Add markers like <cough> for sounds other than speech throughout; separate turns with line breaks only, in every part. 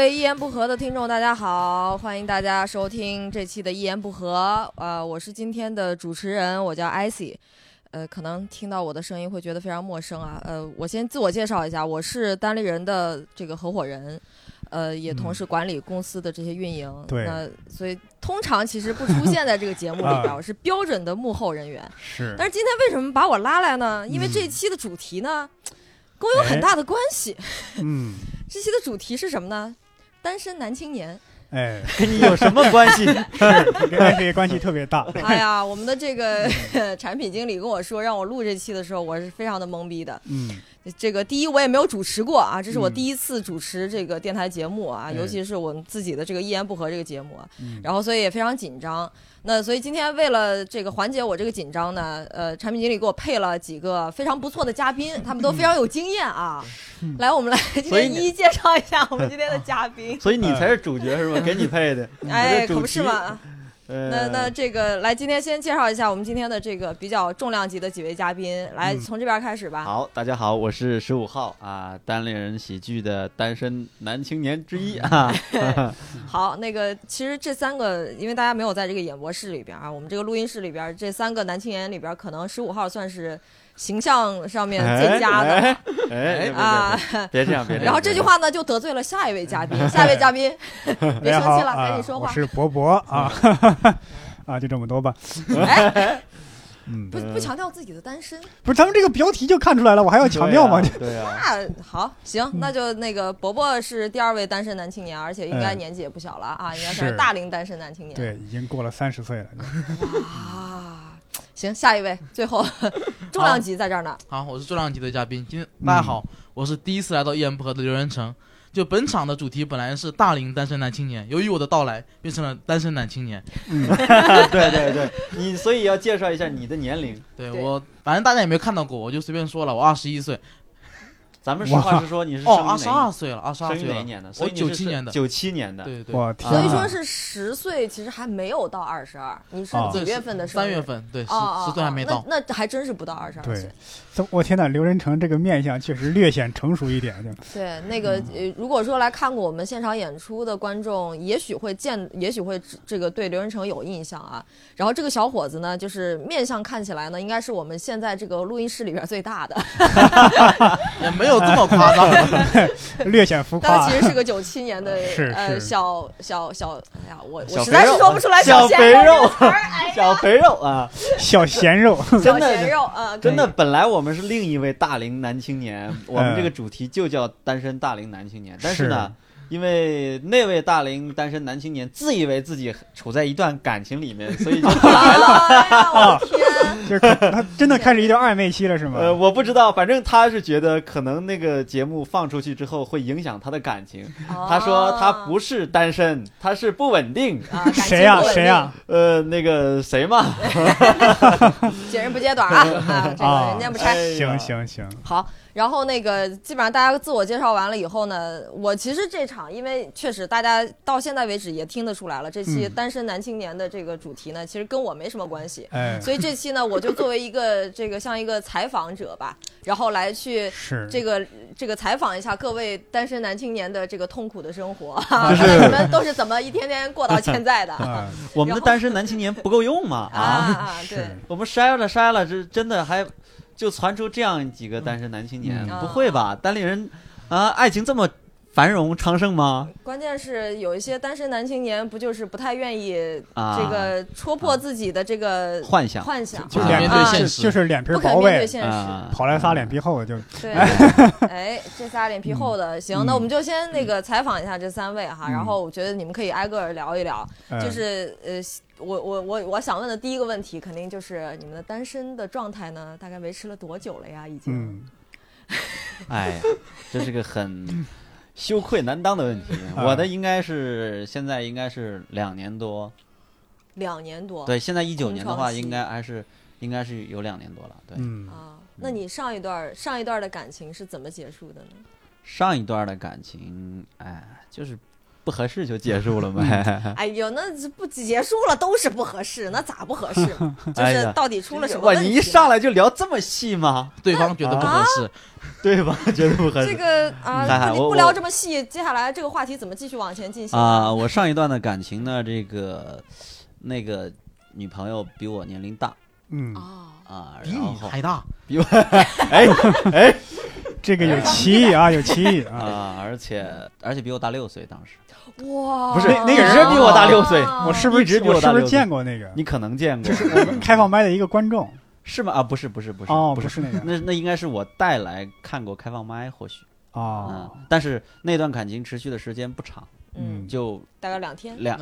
位一言不合的听众，大家好，欢迎大家收听这期的《一言不合》。呃，我是今天的主持人，我叫艾希。呃，可能听到我的声音会觉得非常陌生啊。呃，我先自我介绍一下，我是单立人的这个合伙人，呃，也同时管理公司的这些运营。
对
那所以通常其实不出现在这个节目里 <laughs> 边，
啊
我是标准的幕后人员。
是
但是今天为什么把我拉来呢？因为这一期的主题呢，跟我有很大的关系。
嗯，<laughs>
这期的主题是什么呢？单身男青年。
哎，
跟你有什么关系？<laughs>
是跟 I 关系特别大。<laughs>
哎呀，我们的这个 <laughs> 产品经理跟我说，让我录这期的时候，我是非常的懵逼的。
嗯，
这个第一，我也没有主持过啊，这是我
嗯
第一次主持这个电台节目啊，
哎
尤其是我们自己的这个一言不合这个节目啊，
嗯
然后所以也非常紧张。那所以今天为了这个缓解我这个紧张呢，呃，产品经理给我配了几个非常不错的嘉宾，他们都非常有经验啊。
嗯
来，我们来今天一一介绍一下我们今天的嘉宾。<laughs>
所以你才是主角是吧？给你配的。
哎，可不是
题
嘛。
呃，
那那这个来，今天先介绍一下我们今天的这个比较重量级的几位嘉宾，来
嗯
从这边开始吧。
好，大家好，我是十五号啊，单立人喜剧的单身男青年之一 <laughs> 啊。<laughs>
好，那个其实这三个，因为大家没有在这个演播室里边啊，我们这个录音室里边，这三个男青年里边，可能十五号算是形象上面最佳的。
哎，哎 <laughs>
啊，
别这样，别这样。<laughs>
然后这句话呢，就得罪了下一位嘉宾。<laughs> 下一位嘉宾，别生气了，赶
啊
紧说话。
我是博博啊，啊，就这么多吧。
哎，
嗯，
不不强调自己的单身，
不是，咱们这个标题就看出来了，我还要强调吗？
对啊，
那好行，那就那个伯伯是第二位单身男青年，而且应该
嗯
年纪也不小了啊，应该算是
是
大龄单身男青年。
对，已经过了三十岁了。
啊，行，下一位，最后 <laughs> 重量级在这儿呢。
好，我是重量级的嘉宾。今天大家好，我是第一次来到一言不合的刘仁成。就本场的主题本来是大龄单身男青年，由于我的到来，变成了单身男青年。
嗯，<laughs> <laughs>
对对对，你所以要介绍一下你的年龄。
对
对我，反正大家也没有看到过，我就随便说了，我二十一岁。
咱们实话实说，你是
哦，
生于
二十二岁了，二十二
生于
岁。
哪一年的？所
我
以你是
九七年的。
九七年的。
对对。
所以，说是十岁，其实还没有到二十二。你是
啊
几月份的生日？
三月份，对，十
哦
岁还没到。
那那还真是不到二十二岁。
这我天呐，刘仁成这个面相确实略显成熟一点。
对，那个呃，如果说来看过我们现场演出的观众，也许会见，也许会这个对刘仁成有印象啊。然后这个小伙子呢，就是面相看起来呢，应该是我们现在这个录音室里边最大的，<laughs>
也没有这么夸张。<laughs>
略显浮夸
但其。实是个九七年的
是
呃
是
小小小，哎呀，我我实在是说不出来
小
鲜
肥肉小肥肉啊，<laughs>
小咸肉，
小
真的
鲜肉啊，
真的，本来我们是另一位大龄男青年，我们这个
嗯
主题就叫单身大龄男青年。但是呢，因为那位大龄单身男青年自以为自己处在一段感情里面，所以就不来了。<laughs>
哎呀，<laughs> 我天！
就是可他真的开始一段暧昧期了，是吗？
呃，我不知道，反正他是觉得可能那个节目放出去之后会影响他的感情。他说他不是单身，他是不稳定。
啊，
谁呀谁呀？
呃，那个谁嘛，
定？接人不揭短啊，啊，这个
啊
人家不拆。
行行行，
好，然后那个基本上大家自我介绍完了以后呢，我其实这场因为确实大家到现在为止也听得出来了，这期
嗯。
单身男青年的这个主题呢，其实跟我没什么关系。
哎，
所以这期呢，我就作为一个这个像一个采访者吧，<laughs> 然后来去
是。
这个这个采访一下各位单身男青年的这个痛苦的生活，<laughs> 你们都是怎么一天天过到现在的？<laughs>
我们的单身男青年不够用嘛啊！
啊！对，
我们筛了筛了，这真的还就传出这样几个单身男青年，
嗯
不会吧？单立人啊，爱情这么繁荣昌盛吗？
关键是有一些单身男青年不就是不太愿意
啊
这个戳破自己的这个
幻想。
幻想，
就脸
不肯面对
啊。
现实。
就是脸皮薄跑来仨脸皮厚的就。
对，<laughs> 哎，这仨脸皮厚的，行，
嗯
那我们就先那个采访一下这三位哈，
嗯。
然后我觉得你们可以挨个儿聊一聊，
呃
就是呃，我我我我想问的第一个问题，肯定就是你们的单身的状态呢，大概维持了多久了呀？已经？
嗯，
哎呀，这是个很羞愧难当的问题。
啊
我的应该是现在应该是两年多，
两年多。
对，现在一九年的话，应该还是应该是有两年多了。对，
嗯，
啊，那你上一段上一段的感情是怎么结束的呢？
上一段的感情，哎，就是不合适就结束了呗。<laughs>
哎呦，那这不结束了都是不合适，那咋不合适？<laughs> 就是到底出了什么，问题？
你一上来就聊这么细吗？
对方觉得不合适，
对吧？觉得不合适这。
个啊，不不聊这么细，接下来这个话题怎么继续往前进行
啊、？我上一段的感情呢，这个那个女朋友比我年龄大
嗯，
哦，
啊，
比你还大，<laughs>
哎哎
这个有歧义啊，有歧义啊。<laughs>
啊，而且而且比我大六岁，当时。
哇，
不是
那那个人
比我大六岁。
我是不是
一直比
我是不是
我大六岁。
见过那个？
你可能见过，
我们开放麦的一个观众。
是吗？啊，不是不是不是
哦，
不是，
是那个。
那那应该是我带来看过开放麦，或许
哦。
嗯，，但是那段感情持续的时间不长，
嗯，
就
大概两天。
两，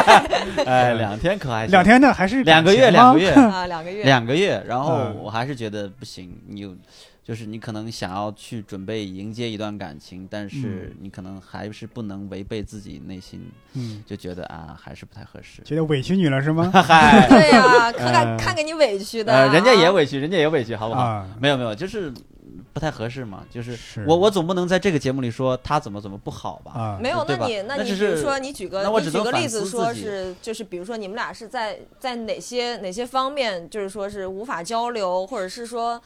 <laughs> 哎，两天可还行。
两天呢还是
两个月，两个月，
啊，两个月，
两个月，然后
嗯。
我还是觉得不行，你有就是你可能想要去准备迎接一段感情，但是你可能还是不能违背自己内心，
嗯，
就觉得啊还是不太合适。
觉得委屈你了是吗？<laughs>
嗨，<laughs>
对呀，<laughs> 看看
呃
看给你委屈的
人家也委屈，人家也委屈，好不好？
啊，
没有没有，就是不太合适嘛，就是
是
我我总不能在这个节目里说他怎么怎么不好吧？
啊，
没有，那你那你比如说，你举个你举个例子说是就是比如说你们俩是在在哪些哪些方面就是说是无法交流，或者是说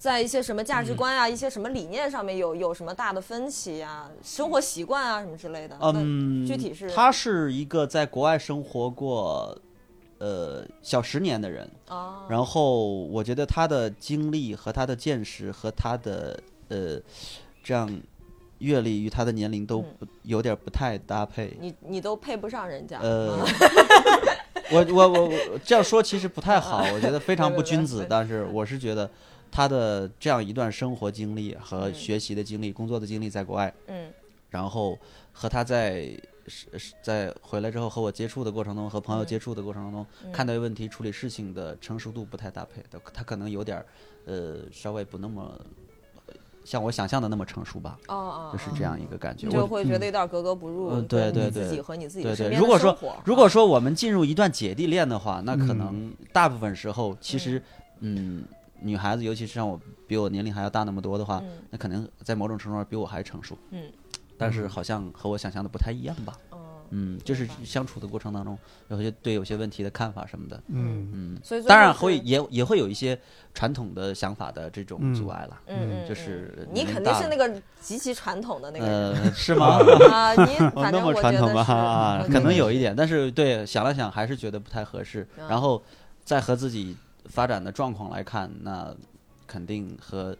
在一些什么价值观啊、一些什么理念上面有有什么大的分歧啊、生活习惯啊什么之类的。
嗯，
具体是
他是一个在国外生活过，呃，小十年的人，
那啊，
然后我觉得他的经历和他的见识和他的呃这样阅历与他的年龄都不、有点不太搭配。
你你都配不上人家。
呃 <laughs>
啊，
我我我我这样说其实不太好，我觉得非常不君子。但是我是觉得他的这样一段生活经历和
嗯。
学习的经历、工作的经历在国外，
嗯。
然后和他在是是在回来之后和我接触的过程中，和朋友
嗯。
接触的过程当中，
嗯。
看待问题、处理事情的成熟度不太搭配，他他可能有点儿呃稍微不那么呃像我想象的那么成熟吧，
哦哦，
就是这样一个感觉。我
就会觉得有点格格不入，
嗯对对对
自己和你自己
如果说如果说我们进入一段姐弟恋的话，那可
嗯。
能大部分时候其实嗯。女孩子，尤其是像我比我年龄还要大那么多的话，
嗯
那可能在某种程度上比我还成熟。
嗯，
但是好像和我想象的不太一样吧。
嗯，
嗯，就是相处的过程当中，有些对有些问题的看法什么的，
嗯
嗯，
所以
当然会也也会有一些传统的想法的这种
嗯
阻碍了。
嗯嗯，
就是
嗯你肯定是那个极其传统的那个人
呃，是吗？<laughs>
啊，你 <laughs>
哦
反
那么
正我觉得
传统吗？
是
啊可能有一点，但是对想了想，还是觉得不太合适。
嗯
然后再和自己发展的状况来看，那肯定和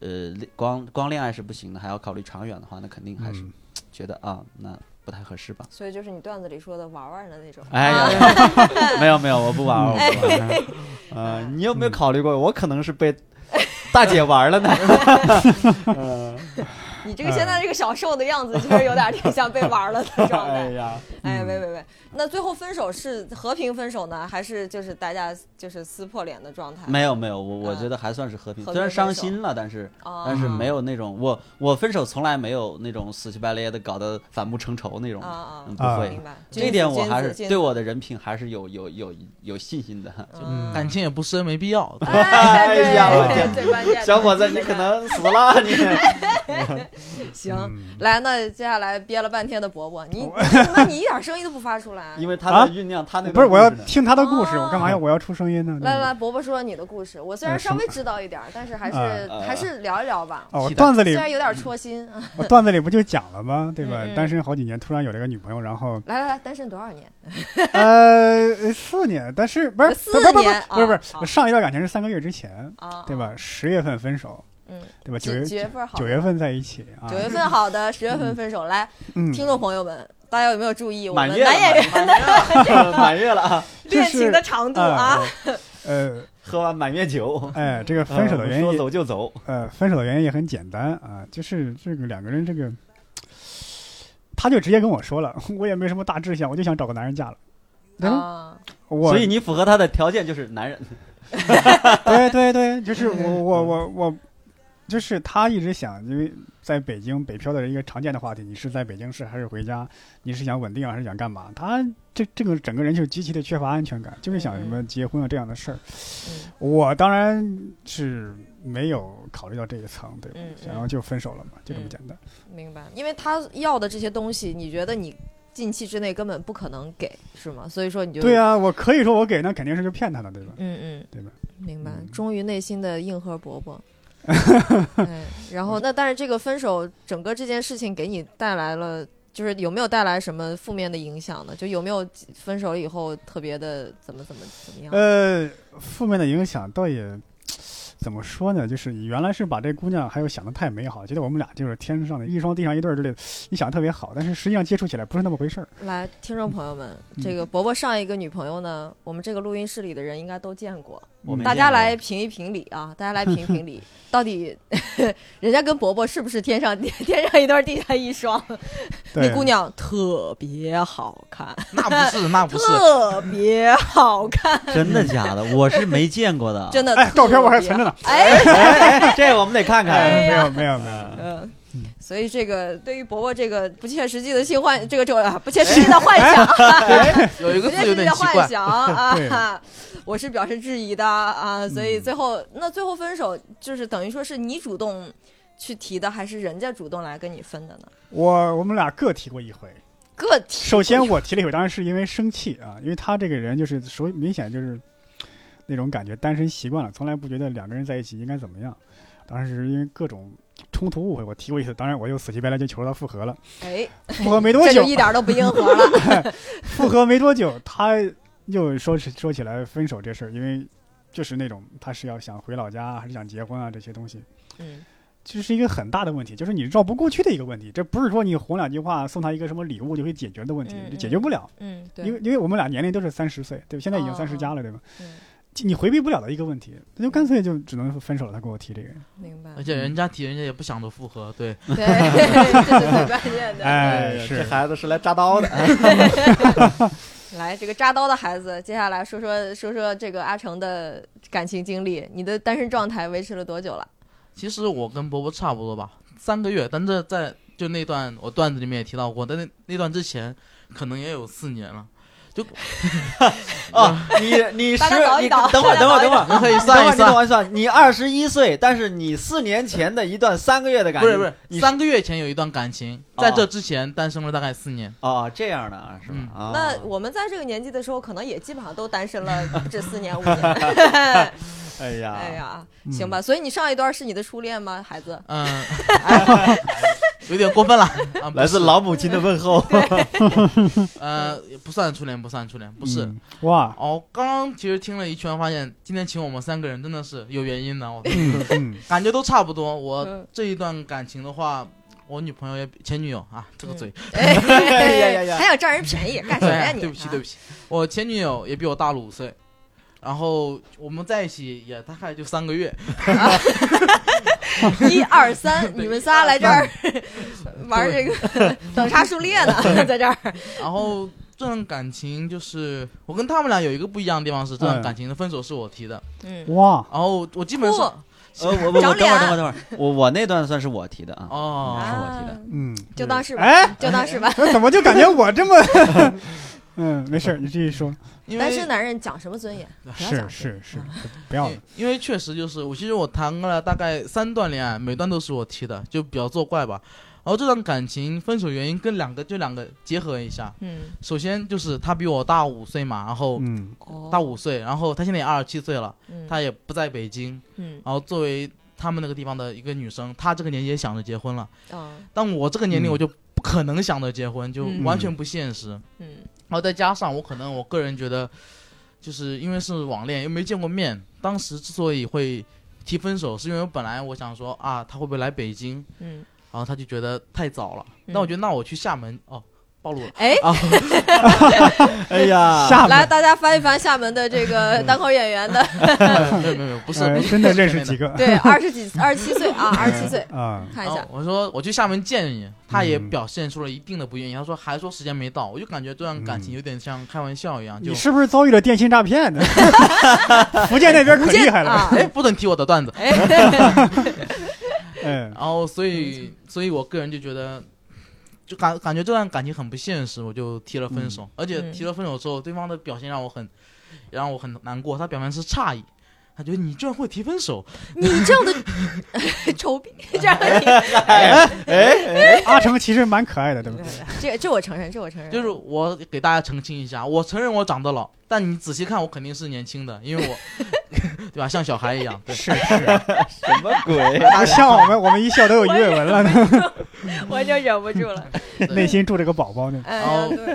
呃光光恋爱是不行的，还要考虑长远的话，那肯定还是
嗯
觉得啊，那不太合适吧。
所以就是你段子里说的玩玩的那种。
哎
啊
呀，<laughs> 没有没有，我不玩，我不玩。
哎
呃，你有没有考虑过，我可能是被大姐玩了呢？<laughs> <laughs>
你这个现在这个小瘦的样子，其实有点挺像被玩了的 <laughs> 状态。
哎呀，
哎，喂喂喂，那最后分手是和平分手呢，还是就是大家就是撕破脸的状态？
没有没有，我我
嗯
觉得还算是和平，虽然伤心了，但是
哦，
但是没有那种我我分手从来没有那种死乞白赖的搞得反目成仇那种不会
明。白。
这点我还是对。我的人品还是有有有有信心的。
嗯
感情也不深，没必要。
哎，
哎呀我，天
最关键的。
小伙子，你可能死了你。<laughs> <laughs>
行。
嗯
来，那接下来憋了半天的伯伯，你 <laughs> 你一点声音都不发出来。<laughs>
因为他
啊
在酝酿他那
不是我要听他的故事，
哦
我干嘛要我要出声音呢？
来来，伯伯说你的故事。我虽然稍微知道一点儿，但是还是
呃
还是聊一聊吧。
哦，我段子里
虽然有点戳心。啊
我段子里不就讲了吗？对吧？单身好几年，突然有了个女朋友，然后
来来来，单身多少年？
呃四年，但是不是
四
不是不是
年
不是不是上一段感情是三个月之前，
啊，
对吧？十月份分手，
嗯，
对吧？九月
几几月份好？
九月份在一起啊
九，月份好的，十月份分手。来，
嗯，
听众朋友们，大家有没有注意我们
满月了，
男演员
满月了，<laughs> 满月了啊！<laughs>
恋情的长度啊？<laughs>
呃，
喝完满月酒，
哎，这个分手的原因
说走就走。
呃，分手的原因也很简单啊，就是这个两个人这个，他就直接跟我说了，我也没什么大志向，我就想找个男人嫁了。对吧
啊，
我
所以你符合他的条件就是男人。
对对对，就是我我我我就是他一直想，因为在北京北漂的人一个常见的话题，你是在北京市还是回家？你是想稳定啊还是想干嘛？他这这个整个人就极其的缺乏安全感，就是想什么结婚啊这样的事儿。
嗯
我当然是没有考虑到这一层，对吧？
嗯
然后就分手了嘛，就这么
嗯
简单。
明白，因为他要的这些东西，你觉得你近期之内根本不可能给，是吗？所以说你就
对啊，我可以说我给，那肯定是就骗他的，对吧？
嗯嗯，
对吧？
明白，
嗯
忠于内心的硬核伯伯。<laughs> 哎，然后那但是这个分手，整个这件事情给你带来了，就是有没有带来什么负面的影响呢？就有没有分手以后特别的怎么怎么怎么样？
呃，负面的影响倒也怎么说呢？就是你原来是把这姑娘还有想的太美好，觉得我们俩就是天上的一双地上一对儿之类的，你想的特别好，但是实际上接触起来不是那么回事儿。
来，听众朋友们，
嗯
这个伯伯上一个女朋友呢，我们这个录音室里的人应该都见过。
我没
大家来评一评理啊！大家来评一评理，<laughs> 到底人家跟伯伯是不是天上天上一对地下一双？那姑娘特别好看，
那不是，那不是。<laughs>
特别好看，
真的假的？我是没见过的。
真的。
哎，照片我还存着。呢。
哎，
哎，哎这我们得看看。
没有没有没有，
嗯。所以这个对于伯伯这个不切实际的性幻，这个这不切实际的幻想，
有一个
不切实际
字有点奇
的幻，想
对
啊，我是表示质疑的啊。所以
嗯
最后那最后分手，就是等于说是你主动去提的，还是人家主动来跟你分的呢？
我我们俩各提过一回。
个体
首先我提了一回，当然是因为生气啊，因为他这个人就是属于明显就是那种感觉，单身习惯了，从来不觉得两个人在一起应该怎么样。当时因为各种冲突误会，我提过一次，当然我又死乞白赖就求他复合了。
哎，
复合没多久，
一点都不硬核了。<laughs>
复合没多久，他又说起说起来分手这事儿，因为就是那种他是要想回老家，还是想结婚啊这些东西，
嗯
这是一个很大的问题，就是你绕不过去的一个问题。这不是说你哄两句话，送他一个什么礼物就可以解决的问题解决不了。
嗯，对，
因为因为我们俩年龄都是三十岁，对吧？现在已经
哦
三十加了，对吧？
嗯
你回避不了的一个问题，那就干脆就只能分手了。他跟我提这个，
明白。
而且人家提，人家也不想着复合，对，
对，<laughs> 这是最关键的。
哎，
这孩子是来扎刀的。<laughs>
来，这个扎刀的孩子，接下来说说说说这个阿成的感情经历。你的单身状态维持了多久了？
其实我跟伯伯差不多吧，三个月，但这在就那段我段子里面也提到过，但那那段之前可能也有四年了。就 <laughs>
啊，你你
大
十 <laughs> 你等会儿等会儿等会儿，
可以
等会儿你等
算一算，
我一算，你二十一岁，但是你四年前的一段三个月的感情，
不是不是，
你
三个月前有一段感情，
哦
在这之前单身了大概四年。
哦这样的啊是吧
那我们在这个年纪的时候，可能也基本上都单身了这四年五年。
哎 <laughs> 呀
哎呀，
嗯
行吧。所以你上一段是你的初恋吗，孩子？
嗯，<laughs> 有点过分了啊！
来自老母亲的问候。<laughs>
呃，也不算初恋，不算初恋，不是。
嗯哇，
哦，刚刚其实听了一圈，发现今天请我们三个人真的是有原因的，我
嗯嗯
感觉都差不多。我
嗯
这一段感情的话，我女朋友也比前女友啊，这个嘴，
哎
呀呀呀
还想占人便宜，干什么呀你？
对不起对不起，我前女友也比我大了五岁，然后我们在一起也大概就三个月，<laughs>
一二三，<laughs> 你们仨来这儿 <laughs> 玩这个等差数列呢，在这儿。
然后这段感情就是我跟他们俩有一个不一样的地方是，这段
嗯。
感情的分手是我提的，
嗯，
哇，
然后我基本上
呃，我我我等会儿等会儿等会儿，我我那段算是我提的啊。
哦，
是我提的。
啊。
嗯，
就当是吧，
哎，
就当是吧。
那怎么就感觉我这么？嗯，没事儿，你继续说。<laughs>
因
单身
为
男人讲什么尊严？<laughs>
是是是
啊，
不要。了。
因为确实就是我，其实我谈了大概三段恋爱，每段都是我提的，就比较作怪吧。然后这段感情分手原因跟两个就两个结合一下，
嗯，
首先就是他比我大五岁嘛，然后
嗯。
哦
大五岁，然后他现在也二十七岁了，
嗯。
他也不在北京，
嗯。
然后作为他们那个地方的一个女生，她这个年纪也想着结婚了，
啊
但我这个年龄
嗯。
我就不可能想着结婚，就
嗯。
完全不现实。
嗯
然后再加上我可能我个人觉得，就是因为是网恋又没见过面，当时之所以会提分手，是因为我本来我想说啊，他会不会来北京？
嗯，
然后他就觉得太早了，
嗯
那我觉得那我去厦门哦，暴露了。
哎，
啊，<laughs>
哎呀，
来，
厦门，
大家翻一翻厦门的这个单口演员的，
没有没有没有，不是，
呃
不是。
真的认识几个？
对，二十几、二十七岁啊，二十七岁，
啊，
看一下，
我说我去厦门见你，他也
嗯。
表现出了一定的不愿意，他说还说时间没到，我就感觉这段感情有点像开玩笑一样，就
你是不是遭遇了电信诈骗呢？<laughs> 福建那边可厉害了。
啊，
哎，不准提我的段子。
哎，
嗯 <laughs>
然后所以所以我个人就觉得。就感感觉这段感情很不现实，我就提了分手。而且
嗯
提了分手之后，对方的表现让我很，也让我很难过。他表面是诧异，他觉得你这样会提分手，
你这样的 <laughs> 丑逼，这样的你，<laughs> <laughs>
阿成其实蛮可爱的，对不对？
这这我承认，这我承认。
就是我给大家澄清一下，我承认我长得老，但你仔细看我肯定是年轻的，因为我，对吧？像小孩一样。对，
是是，
什么鬼？
不像我们，我们一笑都有鱼尾纹了呢，
我就忍不住了。
内心住着个宝宝呢。
哎呀，
哦
对，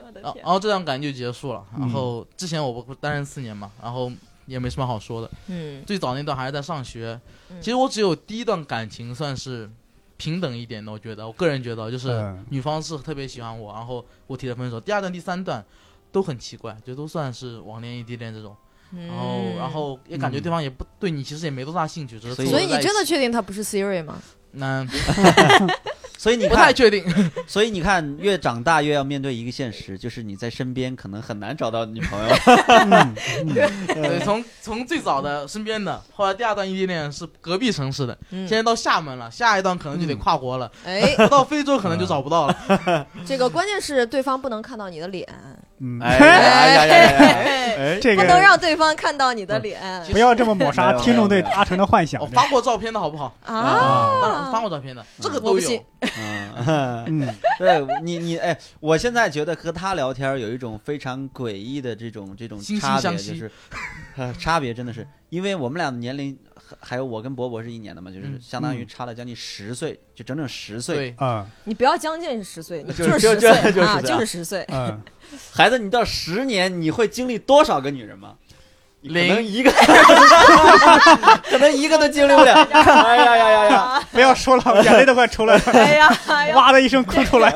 我的
然后
天。
然后这段感情就结束了。
嗯
然后之前我不不单身四年嘛，然后也没什么好说的。
嗯
最早那段还是在上学，
嗯
其实我只有第一段感情算是平等一点的，我觉得，我个人觉得就是
嗯
女方是特别喜欢我，然后我提的分手。第二段、第三段都很奇怪，就都算是网恋、异地恋这种。然后，然后也感觉
嗯
对方也不对你，其实也没多大兴趣，只是
所以
所以你真的确定他不是 Siri 吗？
那 <laughs>
所以你
不太，确定。<laughs>
所以你看，越长大越要面对一个现实，就是你在身边可能很难找到女朋友。<laughs>
嗯嗯
对，从从最早的身边的，后来第二段异地恋是隔壁城市的，
嗯
现，在到厦门了，下一段可能就得跨国了，
哎，
到非洲可能就找不到了。<laughs>
这个关键是对方不能看到你的脸，
嗯，
哎呀呀呀呀呀！哎，
这
不能
个
让对方看到你的脸。
不要这么抹杀听众对阿成的幻想。
我。发过照片的好不好？
啊！
当然发过照片的，这个都有。
嗯，
嗯，<laughs>
对你你哎，我现在觉得和他聊天有一种非常诡异的这种这种差别，就是，呃，差别真的是，因为我们俩的年龄还还有我跟博博是一年的嘛，就是
嗯。
相当于差了将近十岁，就整整十岁。
对，
啊。
你不要将近十岁，你
就是
十
就
岁啊，
就就是
就是十岁。
嗯，
孩子，你到十年你会经历多少个女人吗？可能
零
一个，<laughs> 可能一个都经历不了。哎呀呀呀呀！
不要说了，眼泪都快出来了，
哎呀，哎呀，
哇的一声哭出来。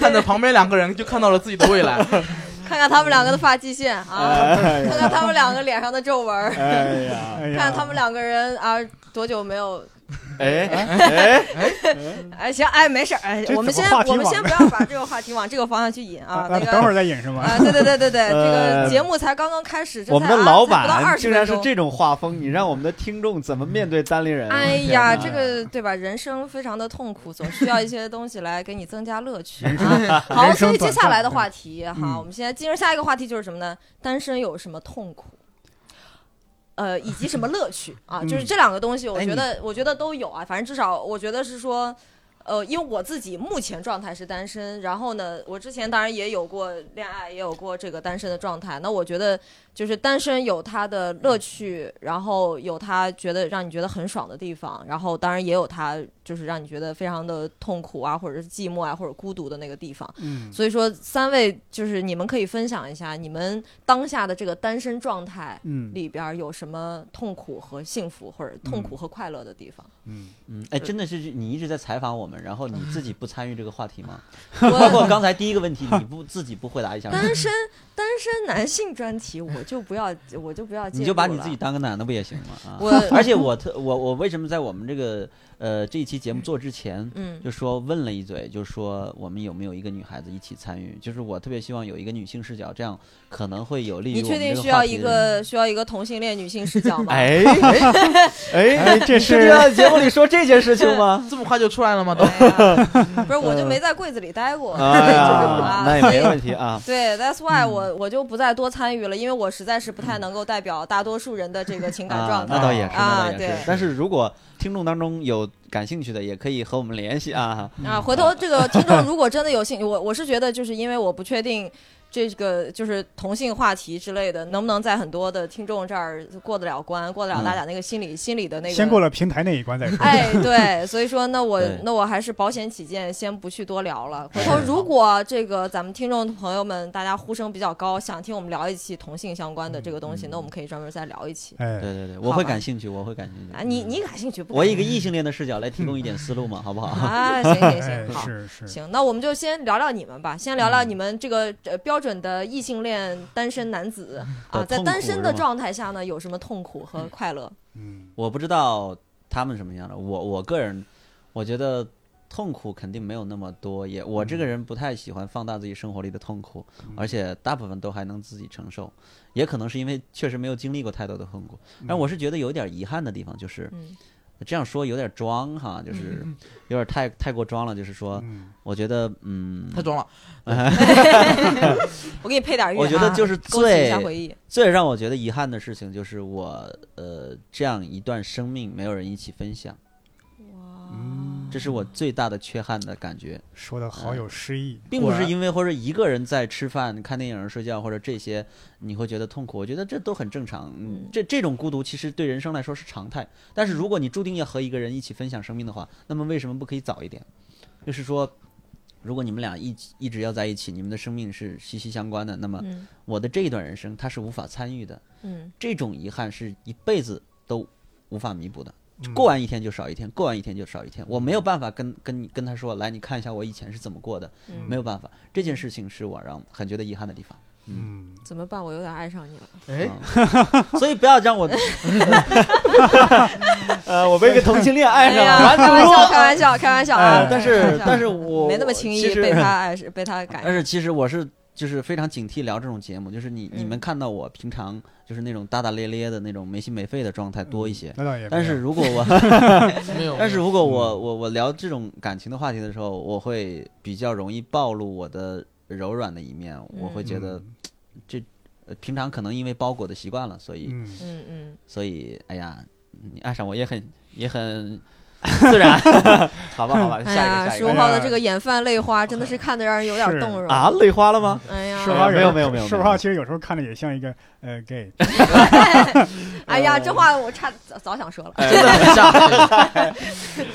看着旁边两个人就看到了自己的未来。
看看他们两个的发际线啊，看看他们两个脸上的皱纹儿，
哎呀，
哎呀，
看他们两个人啊多久没有 <laughs>
哎哎，
哎，行，哎，没事儿，哎，我们先我们先不要把这个话题往这个方向去引啊
啊，
那个
等会儿再引是吗？
啊，对对对对对，<laughs> 这
呃
个节目才刚刚开始，这
我们的老板
20分钟
竟然是这种画风，你让我们的听众怎么面对单立人？
哎呀，这个对吧？人生非常的痛苦，总需要一些东西来给你增加乐趣啊。<laughs> 好，所以接下来的话题哈，
嗯
我们现在进入下一个话题就是什么呢？单身有什么痛苦？呃，以及什么乐趣啊？就是
嗯
这两个东西，我觉得我觉得都有啊。反正至少我觉得是说。呃，因为我自己目前状态是单身，然后呢，我之前当然也有过恋爱，也有过这个单身的状态。那我觉得就是单身有它的乐趣，然后有它觉得让你觉得很爽的地方，然后当然也有它就是让你觉得非常的痛苦啊，或者是寂寞啊，或者孤独的那个地方。
嗯，
所以说，三位就是你们可以分享一下你们当下的这个单身状态
嗯
里边有什么痛苦和幸福，或者痛苦和快乐的地方。
嗯，
嗯，哎，真的是你一直在采访我们，然后你自己不参与这个话题吗？<laughs> 包括刚才第一个问题，你不自己不回答一下吗？
单身 <laughs> 单身男性专题，我就不要，我就不要
你就把你自己当个男的不也行吗？啊！
我
而且我特我我为什么在我们这个呃这一期节目做之前，
嗯
就说问了一嘴，就说我们有没有一个女孩子一起参与？就是我特别希望有一个女性视角，这样可能会有利于
你确定需要一
个
需要一个同性恋女性视角吗？
哎 <laughs> 哎
这是
节目里说这件事情吗？<laughs>
这么快就出来了吗？都
不是，我就没在柜子里待过，<laughs> 啊
那也没问题啊。
对，That's why 我我就不再多参与了，因为我实在是不太能够代表大多数人的这个情感
啊
状，态。
那倒也是，那
啊对
倒也是。但是如果听众当中有感兴趣的，也可以和我们联系啊。
啊，回头这个听众如果真的有兴趣，我我是觉得就是因为我不确定这个就是同性话题之类的能不能在很多的听众这儿过得了关，过得了大家那个心理、心理的那个。
先过了平台那一关再说。
哎，对，所以说那我 <laughs> 那我还是保险起见，先不去多聊了。回头如果这个咱们听众朋友们大家呼声比较高，想听我们聊一期同性相关的这个东西，那我们可以专门再聊一期。
哎，
对对对，我会感兴趣，我会感兴趣。
啊，你你感兴趣不？
我以一个异性恋的视角来提供一点思路嘛，<laughs> 好不好？
啊，行行
哎
行，好。
是是，
行，那我们就先聊聊你们吧，先聊聊你们这个呃标准的异性恋单身男子啊，在单身的状态下呢，有什么痛苦和快乐？
嗯。
我不知道他们什么样的，我我个人，我觉得痛苦肯定没有那么多，也我这个人不太喜欢放大自己生活里的痛苦，而且大部分都还能自己承受，也可能是因为确实没有经历过太多的痛苦。但我是觉得有点遗憾的地方就是，
嗯
这样说有点装哈，就是
嗯
有点太太过装了，就是说，
嗯
我觉得嗯，
太装了。<laughs>
我给你配点乐啊，
我觉得就是最
回忆。
最让我觉得遗憾的事情就是我呃这样一段生命没有人一起分享，
嗯，
这是我最大的缺憾的感觉，
说的好有诗意，
并不是因为或者一个人在吃饭、看电影、睡觉或者这些你会觉得痛苦，我觉得这都很正常。这这种孤独其实对人生来说是常态，但是如果你注定要和一个人一起分享生命的话，那么为什么不可以早一点？就是说。如果你们俩一起一直要在一起，你们的生命是息息相关的，那么
嗯
我的这一段人生他是无法参与的，
嗯
这种遗憾是一辈子都无法弥补的。
嗯
过完一天就少一天，过完一天就少一天。我没有办法跟跟你跟他说，来你看一下我以前是怎么过的，
嗯，
没有办法。这件事情是我让很觉得遗憾的地方。
嗯，
怎么办？我有点爱上你了。
哎，
嗯 <laughs> 所以不要让我，<laughs> 呃，我被一个同性恋爱上了，完
开玩笑，开玩笑，开玩笑啊
哎！但是但是我
没那么轻易被他爱是被他感
但是其实我是就是非常警惕聊这种节目，就是你你们
嗯
看到我平常就是那种大大咧咧的那种没心没肺的状态多一些。
那倒也，
但是如果我 <laughs>
没有。
但是如果我我我聊这种感情的话题的时候，我会比较容易暴露我的柔软的一面，我会觉得
这
呃平常可能因为包裹的习惯了，所以
嗯，
嗯嗯，
所以哎呀，你爱上我也很也很自然，好 <laughs> 吧好吧，下一
哎呀，
个下一个。
十五号的这个眼泛泪花，真的是看的让人有点动容。
啊，。泪花了吗？
哎呀，
十五号
没有没有没有没有。
十五号其实有时候看着也像一个呃 gay，
哎呀，这话我差早早想说了。
真的很像。